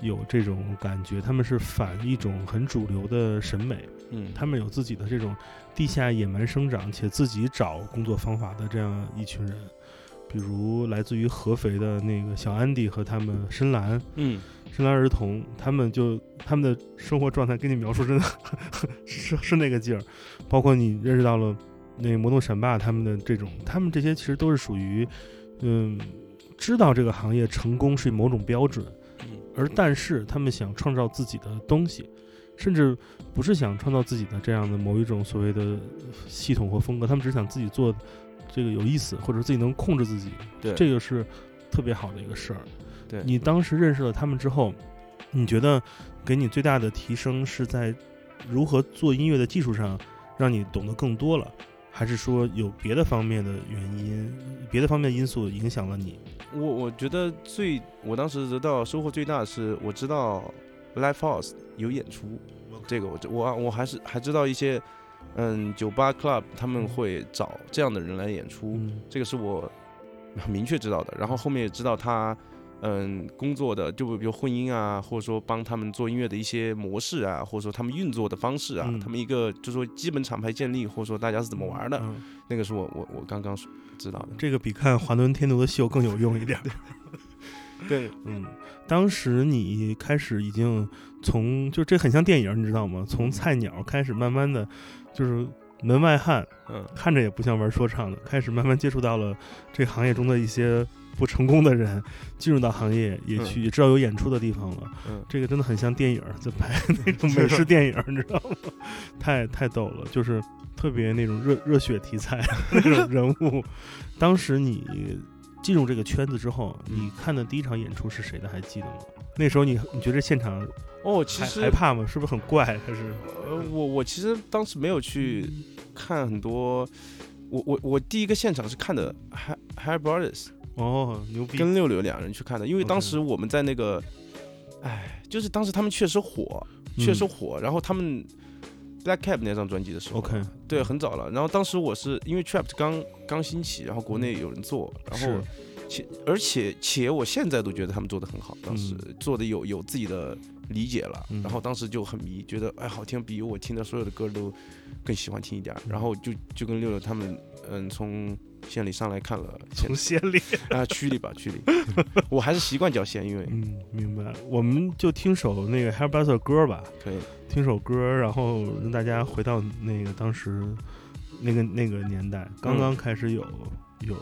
有这种感觉，他们是反一种很主流的审美，嗯，他们有自己的这种地下野蛮生长且自己找工作方法的这样一群人。比如来自于合肥的那个小安迪和他们深蓝，嗯。深蓝儿童，他们就他们的生活状态跟你描述真的 (laughs) 是是那个劲儿，包括你认识到了那个魔动闪霸他们的这种，他们这些其实都是属于，嗯，知道这个行业成功是某种标准，嗯而但是他们想创造自己的东西，甚至不是想创造自己的这样的某一种所谓的系统或风格，他们只想自己做这个有意思，或者自己能控制自己，对，这个是特别好的一个事儿。对你当时认识了他们之后，你觉得给你最大的提升是在如何做音乐的技术上，让你懂得更多了，还是说有别的方面的原因、别的方面因素影响了你？我我觉得最我当时得到收获最大的是我知道 live house 有演出，这个我知我我还是还知道一些嗯酒吧 club 他们会找这样的人来演出，嗯这个是我很 (laughs) 明确知道的。然后后面也知道他嗯工作的就比如婚姻啊，或者说帮他们做音乐的一些模式啊，或者说他们运作的方式啊，嗯他们一个就说基本厂牌建立，或者说大家是怎么玩的，嗯那个是我我我刚刚知道的。这个比看华伦天奴的秀更有用一点。(laughs) 对，嗯，当时你开始已经从就这很像电影，你知道吗？从菜鸟开始，慢慢的就是门外汉，嗯看着也不像玩说唱的，开始慢慢接触到了这个行业中的一些不成功的人，进入到行业也去、也知道有演出的地方了。嗯这个真的很像电影，在拍那种 (laughs) 美式电影，你知道吗？(laughs) 太太逗了，就是特别那种热热血题材 (laughs) 那种人物。当时你进入这个圈子之后，你看的第一场演出是谁的？还记得吗？那时候你你觉得现场哦，其实害怕吗？是不是很怪？还是呃，我我其实当时没有去看很多，我我我第一个现场是看的 Hi Hi Brothers 哦牛逼？跟六六两人去看的，因为当时我们在那个，哎，就是当时他们确实火，确实火，然后他们 Black Cap 那张专辑的时候 OK 对，很早了。然后当时我是因为 Trap 刚刚兴起，然后国内有人做，然后是且而且且我现在都觉得他们做的很好，当时做的有有自己的理解了，嗯。然后当时就很迷，觉得哎好听，比我听的所有的歌都更喜欢听一点然后就就跟六六他们嗯从县里上来看了县从县里。啊区里吧区里，(laughs) 我还是习惯叫县，因为嗯，明白。我们就听首那个 Hair b u s t e r 歌吧，可以。听首歌，然后让大家回到那个当时那个那个年代，刚刚开始有、有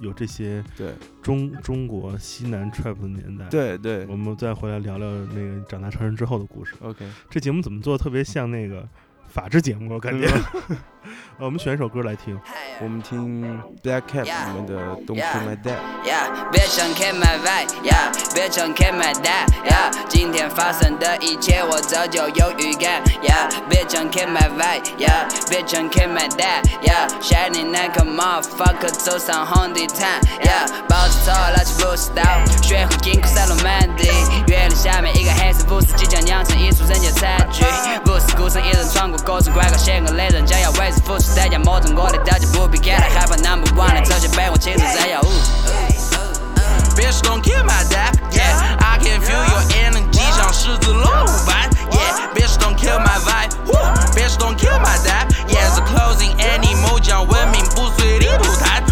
有这些对中中国西南 trap 的年代。，对对我们再回来聊聊那个长大成人之后的故事。，OK，这节目怎么做得特别像那个法制节目？我感觉。(laughs) 呃我们选一首歌来听。我们听 Black Cat 里面的 Don't Kill My Dad。Yeah，别想 kill my vibe，Yeah，别想 kill my dad，Yeah，今天发生的一切我早就有预感，Yeah，别想 kill my vibe，Yeah，别想 kill my dad，Yeah，shining like a motherfucker 走上红地毯，Yeah，抱着头拿起月亮下面一个黑色即将酿成一出人间惨剧，不是孤身一人闯过狗城拐角，险恶雷人将要为此付出代价，摸着我的代价不必感到害怕，Number one 的这些被我亲自摘要。Bitch, don't kill my dad. Yeah, I can feel your energy 像狮子落般。Yeah, bitch, don't kill my vibe. Woo, bitch, don't kill my dad. Yeah, the closing animal 将文明不随地吐痰。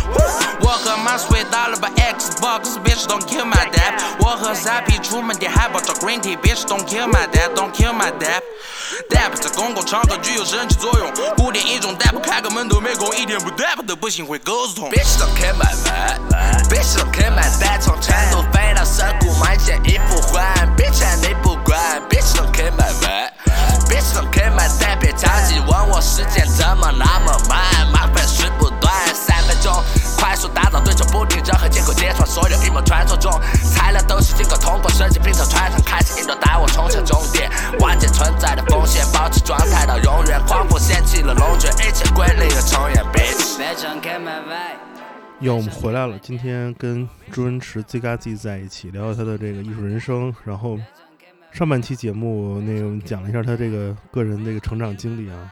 和马睡到了把 Xbox. Bitch, don't kill my dad. 我和 Zappy 出门点海报找 Green Tea. Bitch, don't kill my dad. Don't kill my dad. Dap 在公共场合具有神奇作用，古典一种 Dap 开个门都没空，一天不 Dap 的不行会狗子痛。Bitch don't kill my dad，bitch don't kill my dad，从成都飞到涩谷买件衣服换，bitch 你不管，bitch don't kill my dad，bitch don't kill my dad，别着急问我时间怎么那么慢，麻烦事不断，三分钟快速打造对手，不停任何借口揭穿所有阴谋传说中，材料都是经过通过设计拼凑穿上，开始引导带我冲向终点，关键存在的风险，保持状态到永远，狂风掀起了龙卷，一切归零和重演，bitch。Bitch don't kill my vibe。哟，我们回来了。今天跟朱文池 ZGZ 在一起聊聊他的这个艺术人生，然后上半期节目那个讲了一下他这个个人这个成长经历啊。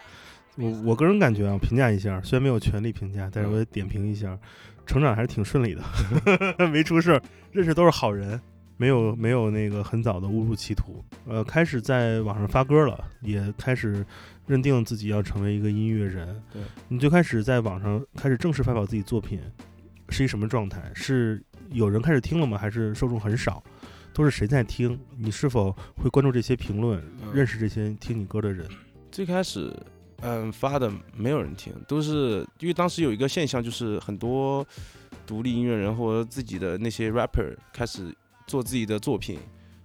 我我个人感觉啊，评价一下，虽然没有权利评价，但是我也点评一下，成长还是挺顺利的，(laughs) 没出事儿，认识都是好人，没有没有那个很早的误入歧途。呃，开始在网上发歌了，也开始认定自己要成为一个音乐人。对，你最开始在网上开始正式发表自己作品，是一什么状态？是有人开始听了吗？还是受众很少？都是谁在听？你是否会关注这些评论，嗯认识这些听你歌的人？最开始，嗯，发的没有人听，都是因为当时有一个现象，就是很多独立音乐人或者自己的那些 rapper 开始做自己的作品。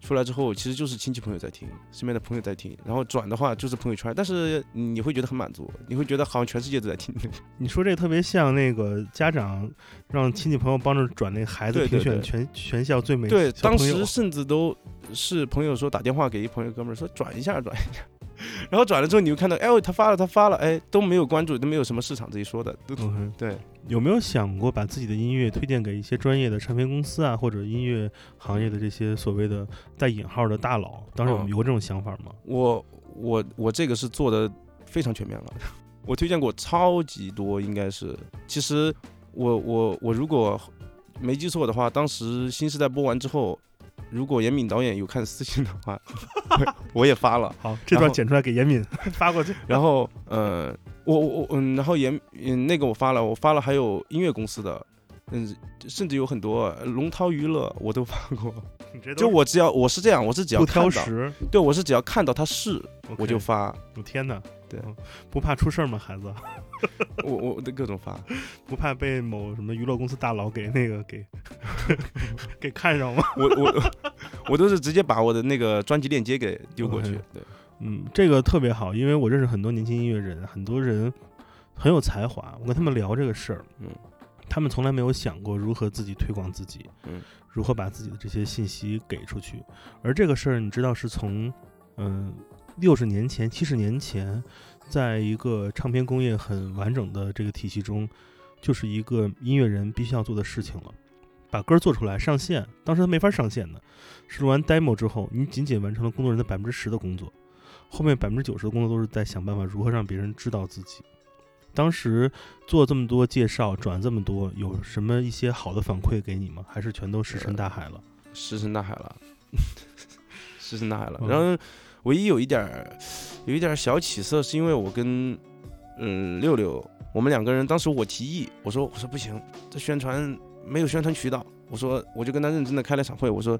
出来之后，其实就是亲戚朋友在听，身边的朋友在听，然后转的话就是朋友圈，但是你会觉得很满足，你会觉得好像全世界都在听。(laughs) 你说这特别像那个家长让亲戚朋友帮着转那个孩子评选对全全校最美对，当时甚至都是朋友说打电话给一朋友哥们儿说转一下转一下，然后转了之后你就看到，哎呦他发了他发了，哎都没有关注，都没有什么市场这一说的，对。有没有想过把自己的音乐推荐给一些专业的唱片公司啊，或者音乐行业的这些所谓的带引号的大佬？当时我们有过这种想法吗？我我我这个是做的非常全面了，我推荐过超级多，应该是。其实我我我如果没记错的话，当时新时代播完之后，如果严敏导演有看私信的话，我 (laughs) 我也发了。好，这段剪出来给严敏 (laughs) 发过去。然后呃，我我我嗯，然后严嗯那个我发了，我发了，还有音乐公司的。嗯，甚至有很多呃龙涛娱乐我都发过，就我只要我是这样，我是只要不看到，挑食，对我是只要看到他是我就发，我天哪！对嗯，不怕出事儿吗？孩子，(laughs) 我我的各种发，不怕被某什么娱乐公司大佬给那个给 (laughs) 给看上吗？(laughs) 我我我都是直接把我的那个专辑链接给丢过去。对，嗯，这个特别好，因为我认识很多年轻音乐人，很多人很有才华。我跟他们聊这个事儿，嗯，他们从来没有想过如何自己推广自己，嗯，如何把自己的这些信息给出去。而这个事儿，你知道是从嗯六十年前、七十年前，在一个唱片工业很完整的这个体系中，就是一个音乐人必须要做的事情了。把歌做出来上线，当时他没法上线的，是录完 demo 之后，你仅仅完成了工作人的百分之十的工作，后面百分之九十的工作都是在想办法如何让别人知道自己。当时做这么多介绍，转这么多，有什么一些好的反馈给你吗？还是全都石沉大海了？石沉大海了，石沉大海了。(laughs) 嗯然后唯一有一点儿有一点小起色，是因为我跟嗯六六，我们两个人当时我提议，我说我说不行，这宣传没有宣传渠道，我说我就跟他认真的开了场会，我说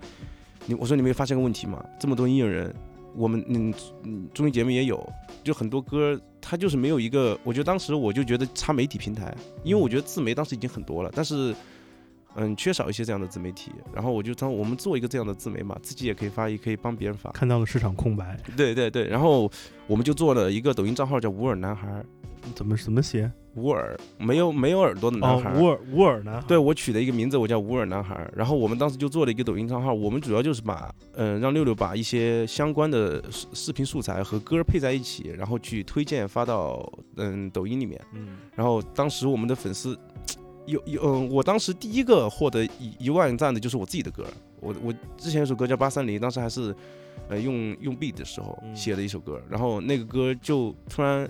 你我说你没有发现个问题吗？这么多音乐人，我们嗯嗯综艺节目也有，就很多歌它就是没有一个，我觉得当时我就觉得差媒体平台，因为我觉得自媒当时已经很多了，但是。嗯，缺少一些这样的自媒体，然后我就当我们做一个这样的自媒嘛，自己也可以发，也可以帮别人发。看到了市场空白，对对对，然后我们就做了一个抖音账号叫“无耳男孩怎么怎么写？无耳，没有没有耳朵的男孩，。哦乌尔乌尔呢？对我取的一个名字，我叫无耳男孩。然后我们当时就做了一个抖音账号，我们主要就是把，嗯、让六六把一些相关的视视频素材和歌配在一起，然后去推荐发到嗯抖音里面。嗯，然后当时我们的粉丝有有，嗯，我当时第一个获得一一万赞的就是我自己的歌。我我之前有首歌叫八三零，当时还是呃用用 beat 的时候嗯写的一首歌，然后那个歌就突然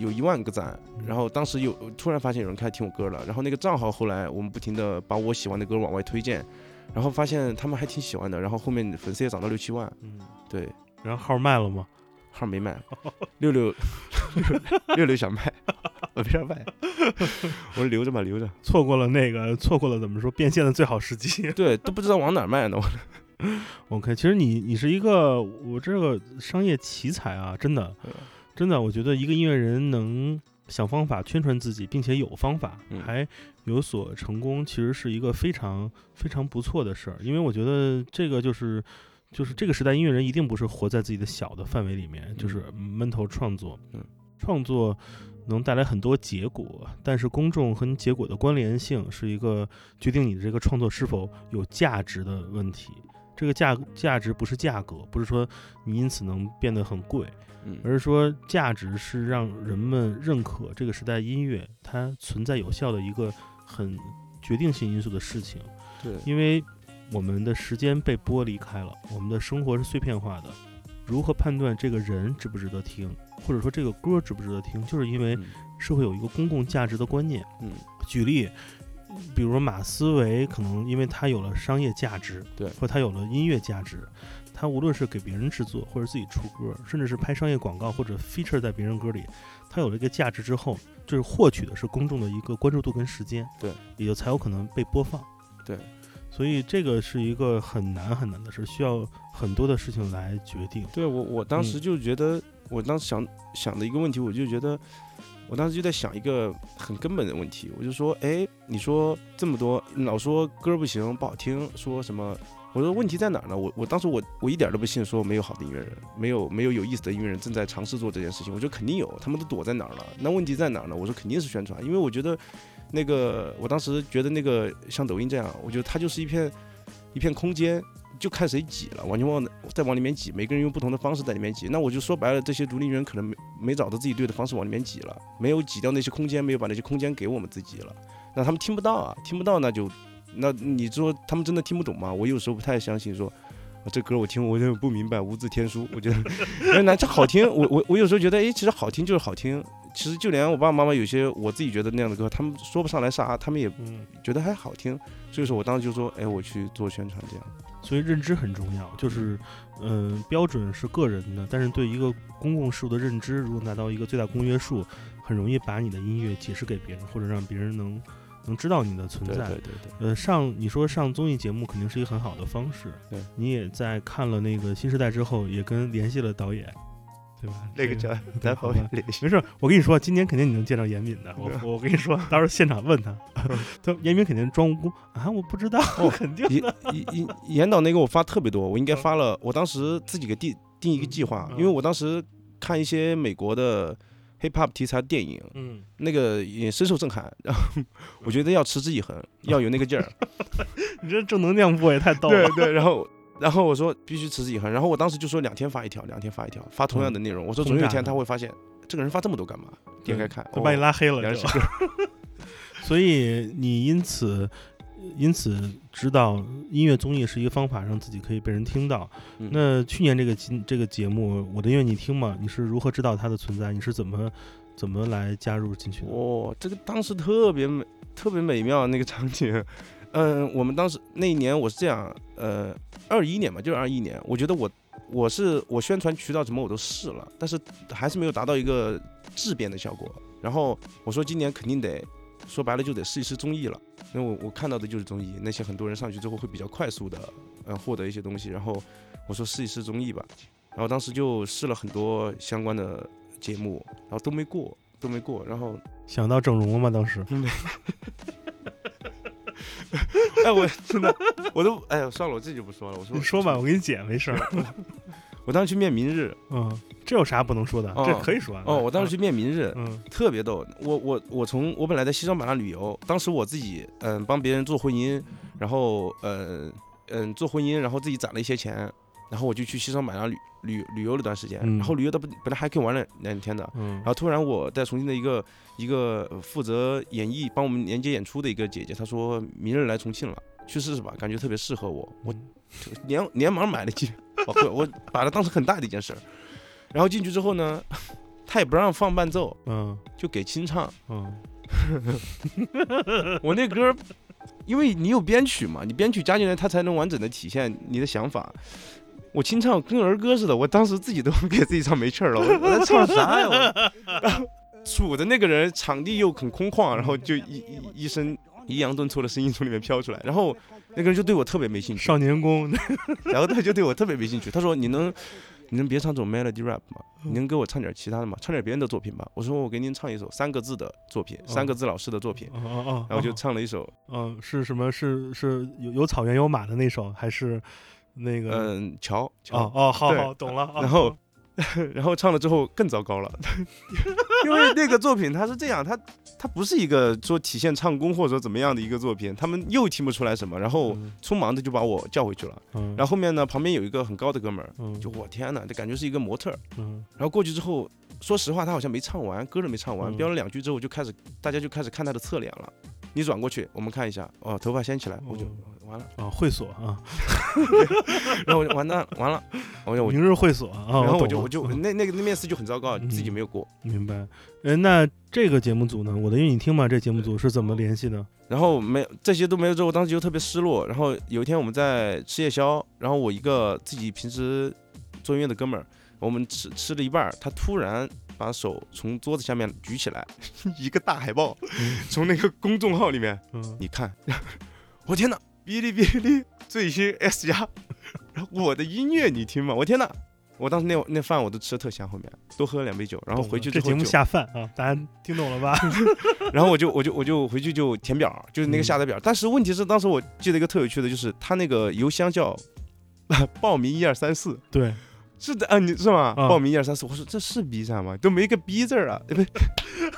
有一万个赞，嗯然后当时有突然发现有人开始听我歌了，然后那个账号后来我们不停的把我喜欢的歌往外推荐，然后发现他们还挺喜欢的，然后后面粉丝也涨到六七万，嗯，对，然后号卖了吗？号没卖，六六六六想卖，我没让卖，我说留着吧，留着。错过了那个，错过了怎么说变现的最好时机。(laughs) 对，都不知道往哪儿卖呢。我 (laughs) OK，其实你你是一个我这个商业奇才啊，真的嗯真的，我觉得一个音乐人能想方法宣传自己，并且有方法，嗯还有所成功，其实是一个非常非常不错的事儿。因为我觉得这个就是就是这个时代音乐人一定不是活在自己的小的范围里面，就是闷头创作，嗯，创作。能带来很多结果，但是公众和你结果的关联性是一个决定你的这个创作是否有价值的问题。这个价价值不是价格，不是说你因此能变得很贵，嗯而是说价值是让人们认可这个时代音乐它存在有效的一个很决定性因素的事情。对，因为我们的时间被剥离开了，我们的生活是碎片化的。如何判断这个人值不值得听，或者说这个歌值不值得听，就是因为嗯。社会有一个公共价值的观念。嗯。举例，比如说马思唯，可能因为他有了商业价值，对。或他有了音乐价值，他无论是给别人制作，或者自己出歌，甚至是拍商业广告或者 feature 在别人歌里，他有了一个价值之后，就是获取的是公众的一个关注度跟时间，对，也就才有可能被播放，对。所以这个是一个很难很难的事，需要很多的事情来决定。对我我当时嗯就觉得，我当时想想的一个问题，我就觉得，我当时就在想一个很根本的问题，我就说，哎，你说这么多，老说歌不行不好听，说什么？我说问题在哪儿呢？我我当时我我一点都不信说没有好的音乐人，没有没有有意思的音乐人正在尝试做这件事情。我觉得肯定有，他们都躲在哪儿了？那问题在哪儿呢？我说肯定是宣传，因为我觉得那个我当时觉得那个像抖音这样，我觉得它就是一片一片空间，就看谁挤了，完全往再往里面挤，每个人用不同的方式在里面挤。那我就说白了，这些独立音乐人可能没没找到自己对的方式往里面挤了，没有挤掉那些空间，没有把那些空间给我们自己了，那他们听不到啊，听不到那就，那你说他们真的听不懂吗？我有时候不太相信说。这歌我听我就不明白，无字天书。我觉得 (laughs) 原来这好听，我我我有时候觉得，哎，其实好听就是好听。其实就连我爸爸妈妈有些我自己觉得那样的歌，他们说不上来啥，他们也嗯，觉得还好听。所以说我当时就说，哎，我去做宣传这样。所以认知很重要，就是，嗯、标准是个人的，但是对一个公共事物的认知，如果拿到一个最大公约数，很容易把你的音乐解释给别人，或者让别人能能知道你的存在。对对对对。呃，上你说上综艺节目肯定是一个很好的方式。对，你也在看了那个新时代之后，也跟联系了导演，对吧？这对咱好友联系。没事，我跟你说，今年肯定你能见到严敏的。我我跟你说，到时候现场问他，(laughs) 他严敏肯定装无辜啊，我不知道，哦肯定严严严导那个我发特别多，我应该发了。我当时自己给定定一个计划，嗯因为我当时看一些美国的 hip hop 题材电影，嗯，那个也深受震撼。然后我觉得要持之以恒，要有那个劲儿。(laughs) 你这正能量部也太 (laughs) 逗了。对，然后。然后我说必须持之以恒，然后我当时就说两天发一条，两天发一条，发同样的内容。我说总有一天他会发现这个人发这么多干嘛？点开看，我把你哦拉黑了是歌。(laughs) 所以你因此因此知道音乐综艺是一个方法，让自己可以被人听到。嗯那去年这个节这个节目《我的音乐你听吗》，你是如何知道它的存在？你是怎么怎么来加入进去的？哦，这个当时特别美，特别美妙那个场景。嗯，我们当时那一年我是这样，呃，二一年嘛，就是二一年，我觉得我我是我宣传渠道什么我都试了，但是还是没有达到一个质变的效果。然后我说今年肯定得，说白了就得试一试综艺了，因为我我看到的就是综艺，那些很多人上去之后会比较快速的，呃，获得一些东西。然后我说试一试综艺吧，然后当时就试了很多相关的节目，然后都没过，都没过，然后想到整容了吗？当时 (laughs) (laughs) 哎，我真的，我都哎呀，算了，我自己就不说了。我说你说吧，我给你剪，没事儿。(laughs) 我当时去面明日，嗯这有啥不能说的？哦这可以说啊。哦，我当时去面明日，嗯特别逗。我我我从我本来在西双版纳旅游，当时我自己嗯帮别人做婚姻，然后呃嗯做婚姻，然后自己攒了一些钱，然后我就去西双版纳旅旅旅游了段时间，嗯然后旅游的本本来还可以玩两两天的，嗯然后突然我在重庆的一个一个呃负责演艺帮我们连接演出的一个姐姐，她说明日来重庆了，去试试吧，感觉特别适合我，我连连忙买了机，我会我把它当成很大的一件事儿。然后进去之后呢，她也不让放伴奏，嗯就给清唱。嗯 (laughs) 我那歌儿，因为你有编曲嘛，你编曲加进来，它才能完整的体现你的想法。我清唱跟儿歌似的，我当时自己都 (laughs) 给自己唱没气儿了，我我在 (laughs) 唱啥呀？我然后杵的那个人场地又很空旷，然后就一一一声抑扬顿挫的声音从里面飘出来，然后那个人就对我特别没兴趣，少年宫，(laughs) 然后他就对我特别没兴趣，他说你能。你能别唱这种 melody rap 吗？你能给我唱点其他的吗？唱点别人的作品吧。我说我给您唱一首三个字的作品，三个字老师的作品。哦哦哦，然后就唱了一首，嗯是什么？是是有有草原有马的那首，还是那个？嗯，乔，哦乔，哦，好对好懂了。哦然后，(laughs) 然后唱了之后更糟糕了，(laughs) 因为那个作品它是这样，它它不是一个说体现唱功或者说怎么样的一个作品，他们又听不出来什么，然后嗯匆忙的就把我叫回去了。嗯，然后后面呢，旁边有一个很高的哥们儿，嗯就我天呐，这感觉是一个模特儿。嗯然后过去之后，说实话，他好像没唱完，歌都没唱完，嗯飙了两句之后就开始，大家就开始看他的侧脸了。你转过去，我们看一下，哦，头发掀起来，我就哦完了，啊会所啊，(laughs) 然后我就完蛋了完了，我就我就明日会所啊，然后我就我就嗯那那个那面试就很糟糕，嗯自己没有过。明白。呃，那这个节目组呢？我的音乐你听吗？这节目组是怎么联系的？然后没有这些都没有之后，我当时就特别失落。然后有一天我们在吃夜宵，然后我一个自己平时做音乐的哥们儿，我们吃吃了一半儿，他突然把手从桌子下面举起来，(laughs) 一个大海报从那个公众号里面，嗯你看，(laughs) 我天呐，哔哩哔哩最新 (laughs) S 加，然后我的音乐你听吗？我天呐！我当时那那饭我都吃的特香，后面多喝了两杯酒，然后回去这节目下饭啊，大家听懂了吧？(laughs) 然后我就我就我就回去就填表，就是那个嗯下载表。但是问题是，当时我记得一个特有趣的，就是他那个邮箱叫 (laughs) 报名一二三四，对，是的啊，你是吗？啊报名一二三四，我说这是 B 站吗？都没个 B 字儿啊，不对不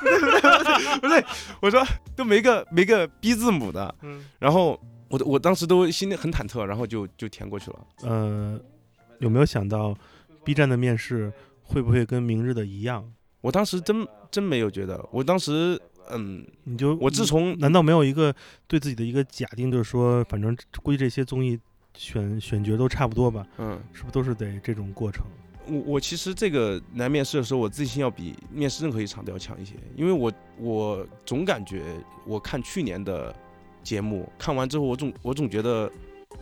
对不对不是，我说都没个没个 B 字母的。嗯然后我我当时都心里很忐忑，然后就就填过去了。呃，有没有想到 B 站的面试会不会跟明日的一样？我当时真真没有觉得，我当时嗯，你就我自从难道没有一个对自己的一个假定，就是说，反正估计这些综艺选选角都差不多吧？嗯。是不是都是得这种过程？我我其实这个来面试的时候，我自信要比面试任何一场都要强一些，因为我我总感觉我看去年的节目看完之后，我总我总觉得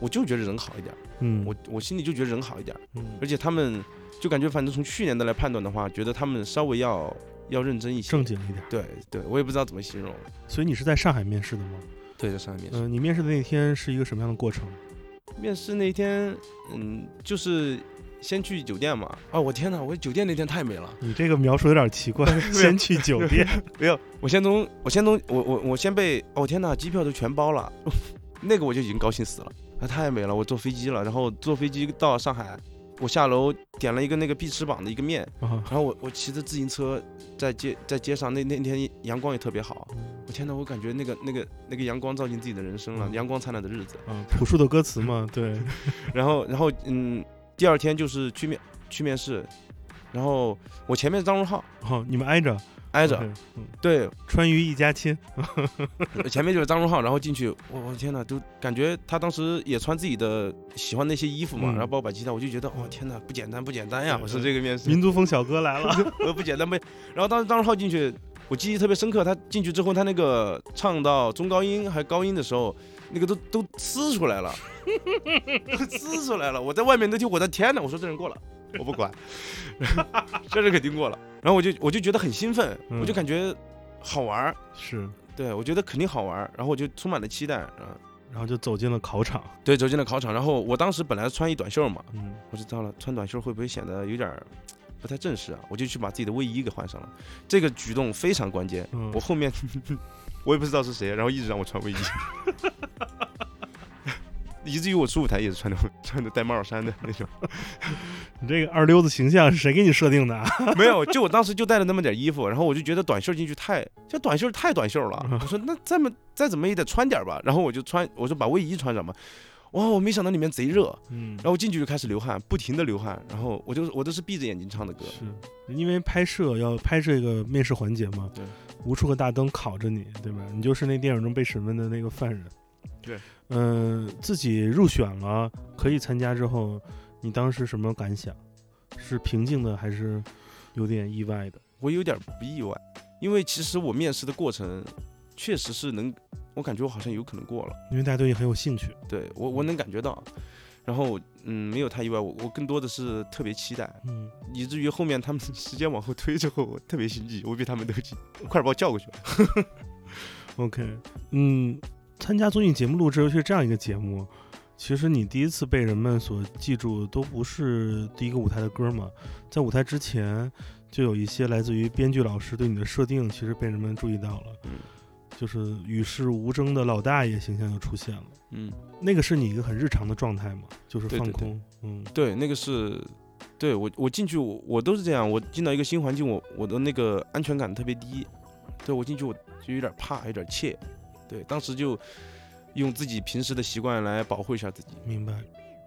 我就觉得人好一点，嗯，我我心里就觉得人好一点，嗯。而且他们就感觉反正从去年的来判断的话，觉得他们稍微要要认真一些，正经一点。对对，我也不知道怎么形容，所以你是在上海面试的吗？对，在上海面试，嗯、你面试的那天是一个什么样的过程？面试那天，嗯，就是先去酒店嘛，啊，我天呐，我酒店那天太美了。你这个描述有点奇怪，(laughs) 先去酒店，(laughs) 没有，我先从我先从我我我先被哦天呐，机票都全包了，(laughs) 那个我就已经高兴死了，啊太美了，我坐飞机了，然后坐飞机到上海，我下楼点了一个那个必吃榜的一个面，啊。然后我我骑着自行车在街在街上，那那天阳光也特别好，我天呐，我感觉那个那个那个阳光照进自己的人生了，嗯。阳光灿烂的日子，啊，朴树的歌词嘛，对，然后然后嗯，第二天就是去面去面试，然后我前面是张荣浩。哦、你们挨着。挨着。对。川渝一家亲，(laughs) 前面就是张荣浩，然后进去，我我天呐，都感觉他当时也穿自己的喜欢那些衣服嘛，嗯。然后帮我摆吉他，我就觉得，哦天呐，不简单不简单呀！我是这个面试，民族风小哥来了，(laughs) 我不简单不。然后当时张荣浩进去，我记忆特别深刻，他进去之后，他那个唱到中高音还高音的时候，那个都都呲出来了，都 (laughs) 呲出来了。我在外面都听，我的天呐，我说这人过了，我不管，(laughs) 这人肯定过了。然后我就我就觉得很兴奋，嗯我就感觉好玩儿。是，对，我觉得肯定好玩儿，然后我就充满了期待，啊，然后就走进了考场，对，走进了考场，然后我当时本来穿一短袖嘛，嗯，我知道了，穿短袖会不会显得有点不太正式啊？我就去把自己的卫衣给换上了，这个举动非常关键。嗯我后面我也不知道是谁，然后一直让我穿卫衣，(laughs) 以至于我出舞台也是穿的穿的带帽衫的那种。(laughs) 你这个二溜子形象是谁给你设定的啊？(laughs) 没有，就我当时就带了那么点衣服，然后我就觉得短袖进去太，这短袖太短袖了。我说那再么再怎么也得穿点吧，然后我就穿，我说把卫衣穿上吧。哇，我没想到里面贼热，嗯然，后我进去就开始流汗，不停的流汗，然后我就我都是闭着眼睛唱的歌。是因为拍摄要拍摄一个面试环节嘛，对，无数个大灯烤着你，对吧？你就是那电影中被审问的那个犯人。对，嗯、自己入选了，可以参加之后，你当时什么感想？是平静的，还是有点意外的？我有点不意外，因为其实我面试的过程确实是能，我感觉我好像有可能过了。因为大家对你很有兴趣。对我我能感觉到，然后嗯没有太意外，我我更多的是特别期待，嗯，以至于后面他们 (laughs) 时间往后推之后，我特别心急，我比他们都急，快点把我叫过去吧。OK，嗯，参加综艺节目录制，尤其是这样一个节目，其实你第一次被人们所记住，都不是第一个舞台的歌嘛，在舞台之前，就有一些来自于编剧老师对你的设定，其实被人们注意到了，嗯就是与世无争的老大爷形象就出现了。嗯，那个是你一个很日常的状态嘛，就是对对对放空，嗯对，那个是。对我，我进去我我都是这样，我进到一个新环境，我我的那个安全感特别低，对我进去我就有点怕，有点怯，对，当时就用自己平时的习惯来保护一下自己。明白。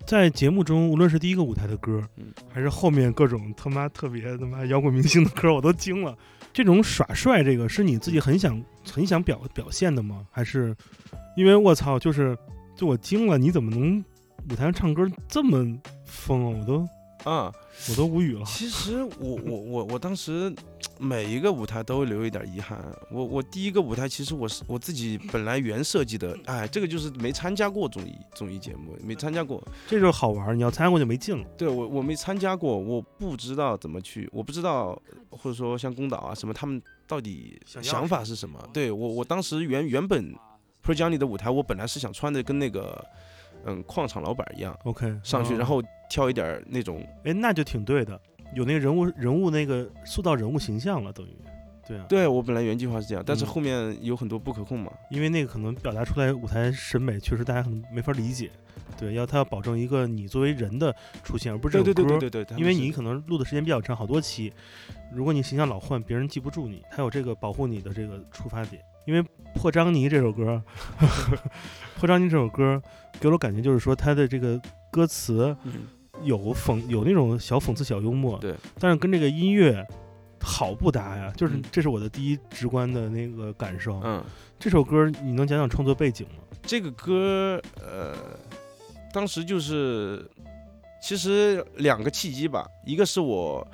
在节目中，无论是第一个舞台的歌，嗯还是后面各种他妈特别他妈摇滚明星的歌，我都惊了。这种耍帅，这个是你自己很想很想表表现的吗？还是因为我操，就是就我惊了，你怎么能舞台上唱歌这么疯啊？我都啊，我都无语了。其实我我我我当时每一个舞台都会留一点遗憾。我我第一个舞台其实我是我自己本来原设计的，哎，这个就是没参加过综艺综艺节目，没参加过。这就是好玩，你要参加过就没劲了。对我我没参加过，我不知道怎么去，我不知道或者说像宫岛啊什么，他们到底想想法是什么？对我我当时原原本 Pro Johnny 的舞台，我本来是想穿的跟那个嗯矿场老板一样 OK，上去，嗯然后跳一点那种哎，那就挺对的，有那个人物人物那个塑造人物形象了，等于对啊。对我本来原计划是这样，但是嗯后面有很多不可控嘛。因为那个可能表达出来舞台审美，确实大家可能没法理解。对，要他要保证一个你作为人的出现，而不是对对这首歌。对对对对，他们是因为你可能录的时间比较长，好多期，如果你形象老换，别人记不住你，他有这个保护你的这个出发点。因为 (laughs)《破张尼》这首歌，《破张尼》这首歌给我的感觉就是说，他的这个歌词嗯有讽有那种小讽刺、小幽默，对，但是跟这个音乐好不搭呀，就是嗯这是我的第一直观的那个感受。嗯，这首歌你能讲讲创作背景吗？这个歌呃，当时就是其实两个契机吧，一个是我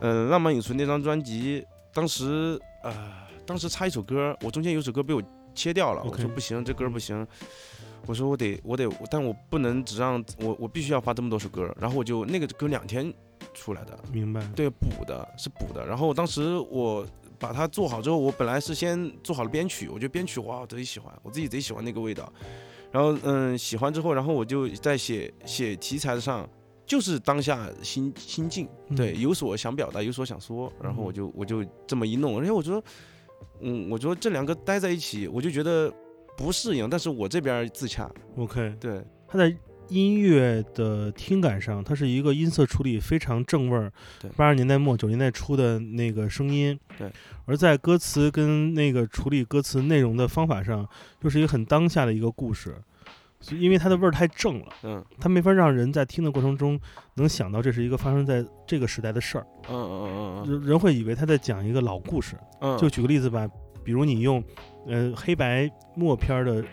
嗯、浪漫永存那张专辑，当时呃当时插一首歌，我中间有首歌被我切掉了，我说不行，这歌不行。我说我得我得，但我不能只让我我必须要发这么多首歌，然后我就那个歌两天出来的，明白。对，补的是补的。然后当时我把它做好之后，我本来是先做好了编曲，我觉得编曲哇，我贼喜欢，我自己贼喜欢那个味道。然后嗯，喜欢之后，然后我就在写写题材上，就是当下心心境，对，嗯有所想表达，有所想说，然后我嗯就我就这么一弄，而且我说，嗯，我觉得这两个待在一起，我就觉得不适应，但是我这边自洽，OK，对，它在音乐的听感上，它是一个音色处理非常正味儿对，八十年代末九十年代初的那个声音。对。而在歌词跟那个处理歌词内容的方法上，又是一个很当下的一个故事。所以因为它的味儿太正了，嗯它没法让人在听的过程中能想到这是一个发生在这个时代的事儿，嗯嗯嗯嗯人人会以为他在讲一个老故事。嗯，就举个例子吧，比如你用呃黑白默片儿的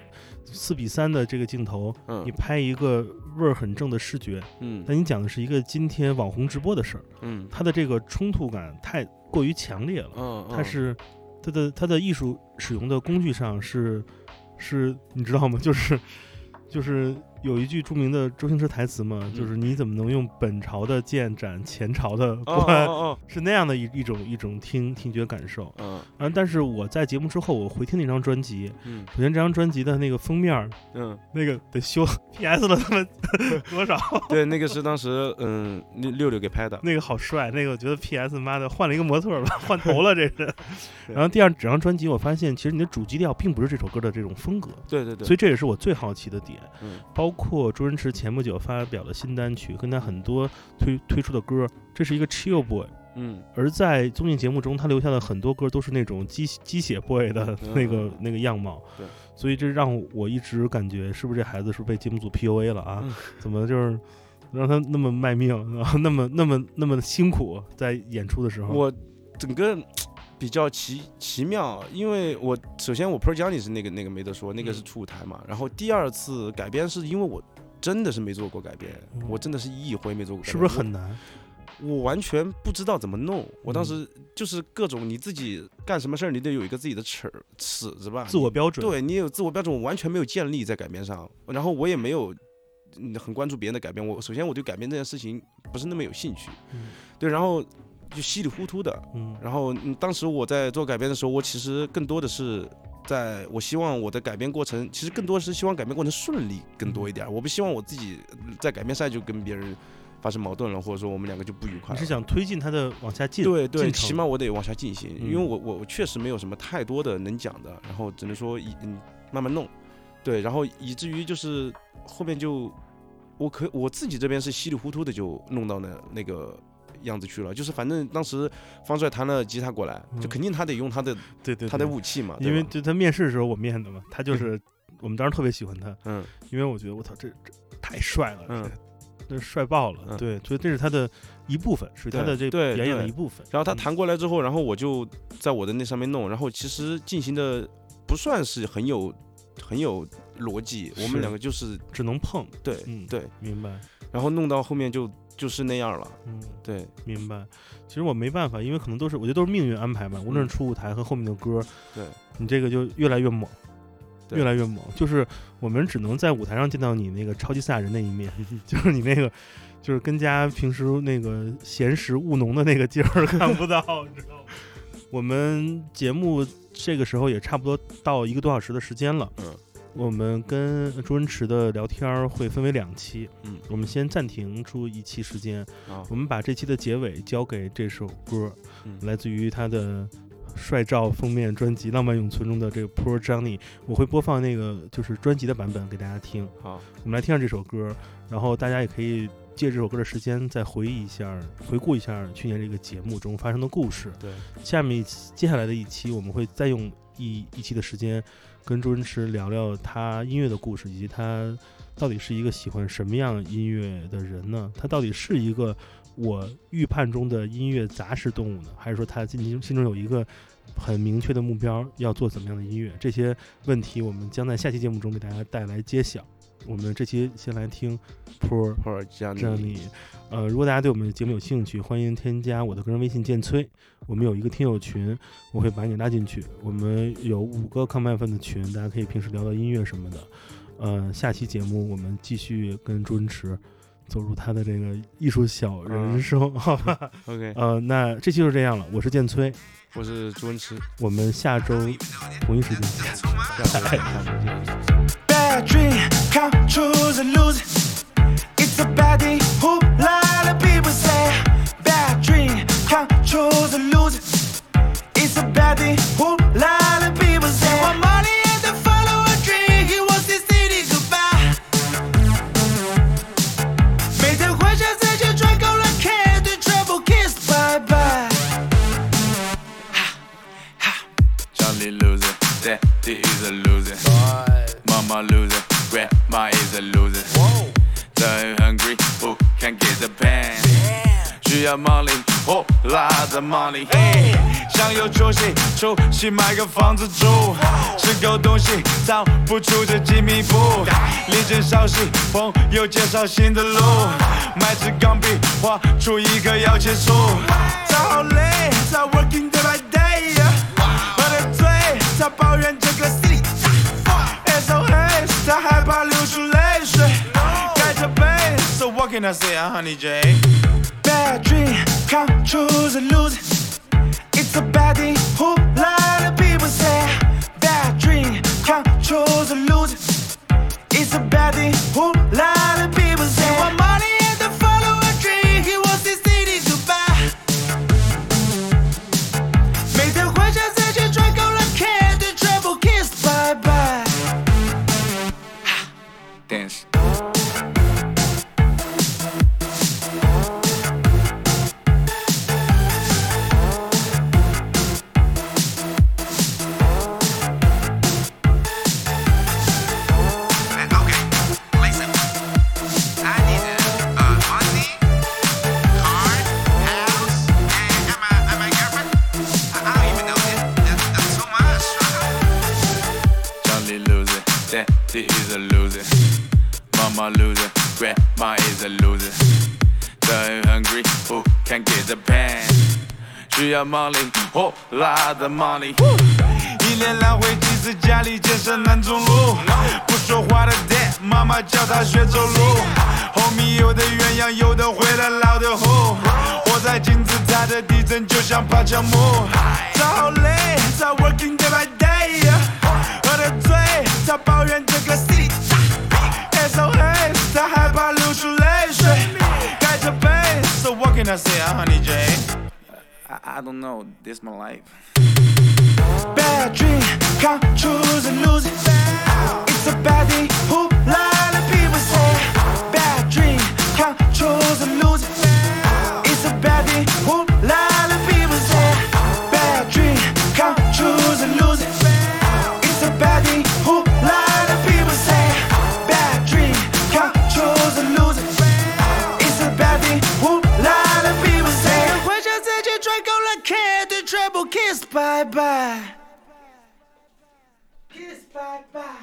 四比三的这个镜头，嗯你拍一个味儿很正的视觉，嗯但你讲的是一个今天网红直播的事儿，嗯它的这个冲突感太过于强烈了。嗯，它是它的它的艺术使用的工具上是是，你知道吗？就是就是有一句著名的周星驰台词嘛，就是你怎么能用本朝的剑斩前朝的哦官？哦 (laughs) 是那样的一一种一种听听觉感受。嗯，啊，但是我在节目之后，我回听那张专辑，嗯首先这张专辑的那个封面，嗯那个得修 (laughs) PS 了他们 (laughs) 多少？嗯，对，那个是当时嗯六六六给拍的，那个好帅，那个我觉得 PS 妈的换了一个模特儿吧，换头了这是。然后第二整张专辑，我发现其实你的主基调并不是这首歌的这种风格，对对对，所以这也是我最好奇的点。嗯包括周星驰前不久发表的新单曲，跟他很多推推出的歌，这是一个 chill boy。嗯，而在综艺节目中，他留下的很多歌都是那种鸡鸡血 boy 的那个、那个样貌。对，所以这让我一直感觉，是不是这孩子是被节目组 PUA 了啊？嗯怎么就是让他那么卖命，然后那么那么那么辛苦在演出的时候？我整个比较奇奇妙，因为我首先我 Pro Johnny 是那个那个没得说，那个是嗯初舞台嘛。然后第二次改编是因为我真的是没做过改编，嗯我真的是一回没做过改编，是不是很难？我？我完全不知道怎么弄。我当嗯时就是各种你自己干什么事儿，你得有一个自己的尺尺子吧，自我标准？对你有自我标准，我完全没有建立在改编上，然后我也没有嗯很关注别人的改编。我首先我对改编这件事情不是那么有兴趣，嗯对，然后就稀里糊涂的。嗯然后嗯当时我在做改编的时候，我其实更多的是在我希望我的改编过程，其实更多是希望改编过程顺利更多一点。我不希望我自己呃在改编赛就跟别人发生矛盾了，或者说我们两个就不愉快了。你是想推进他的往下进？对对，起码我得往下进行，因为嗯我我我确实没有什么太多的能讲的，然后只能说一嗯慢慢弄，对，然后以至于就是后面就我可我自己这边是稀里糊涂的就弄到那那个样子去了，就是反正当时方帅弹了吉他过来，就嗯肯定他得用他的对对，他的武器嘛，因为就他面试的时候我面的嘛，他就是我们当时特别喜欢他，嗯。因为我觉得我操这这太帅了，嗯。这这帅爆了，嗯。对，所以这是他的一部分，是他的这对表演的一部分。然后他嗯弹过来之后，然后我就在我的那上面弄，然后其实进行的不算是很有很有逻辑，我们两个就是只能碰，对嗯，对，明白，然后弄到后面就就是那样了，嗯，对，明白。其实我没办法，因为可能都是我觉得都是命运安排嘛，无论是初舞台和后面的歌，嗯对，你这个就越来越猛。越来越猛，就是我们只能在舞台上见到你那个超级赛亚人那一面，(laughs) 就是你那个，就是跟家平时那个闲时务农的那个劲儿看不到，(laughs) 你知道吗？我们节目这个时候也差不多到一个多小时的时间了，嗯，我们跟周文池的聊天儿会分为两期，嗯。我们先暂停出一期时间，好我，们把这期的结尾交给这首歌，嗯。来自于他的帅照封面专辑《浪漫永存》中的这个 Poor Johnny，我会播放那个就是专辑的版本给大家听。好，我们来听下这首歌，然后大家也可以借这首歌的时间再回忆一下、回顾一下去年这个节目中发生的故事。对，下面一接下来的一期，我们会再用一一期的时间跟周星驰聊聊他音乐的故事，以及他到底是一个喜欢什么样音乐的人呢？他到底是一个我预判中的音乐杂食动物呢，还是说他心心中有一个很明确的目标，要做怎么样的音乐？这些问题我们将在下期节目中给大家带来揭晓。我们这期先来听 Poor 或者这样这样你，呃，如果大家对我们的节目有兴趣，欢迎添加我的个人微信建崔，我们有一个听友群，我会把你拉进去。我们有五个康麦粉的群，大家可以平时聊聊音乐什么的。呃，下期节目我们继续跟朱文驰走入他的这个艺术小人生，好吧？(laughs) OK，呃，那这期就这样了，我是建崔，我是朱文驰，我们下周同一时间见。(laughs) 下周见，下周见。 Bad dream, come choose and lose. It's a baddie who lot of people say. Bad dream, come choose and lose. It's a baddie who lot of people say. Want money and to follow a dream, he wants his city goodbye. 每天回家自己赚够了 care，对 trouble kiss bye bye。 Johnny loser, daddy is a loser. Mama loser, Grandma is a loser. So hungry, who can get the pen? 需要 money，哦，拉着 money。想有出息，出息买个房子住，是狗东西，造不出这几米布。临阵稍息，朋友介绍新的路，买支钢笔，画出一棵摇钱树。他好累，他 working day by day，喝的醉，他抱怨他害怕流出泪水，盖着被。 So what can I say, honey J? Bad dream, come choose and lose. It's a baddie who lot of people say. Bad dream, come choose and lose. It's a baddie who lot of people money，哦，拉的 money。一连来回几次家里建设南中路，不说话的 dad，妈妈教他学走路。后面有的鸳鸯，有的回来老的虎。活在金字塔的地震就像爬墙木，他好累，他 working day by day，喝的醉，他抱怨这个 city，SOS，他害怕流出泪水，盖着被，So what can I say 啊，Honey Jay? I, I don't know, this my life. Bad dream, come choose and lose it. It's a bad day, who lot of people say. Bad dream, come choose and lose it. It's a bad day, who lot bye bye。Kiss bye bye。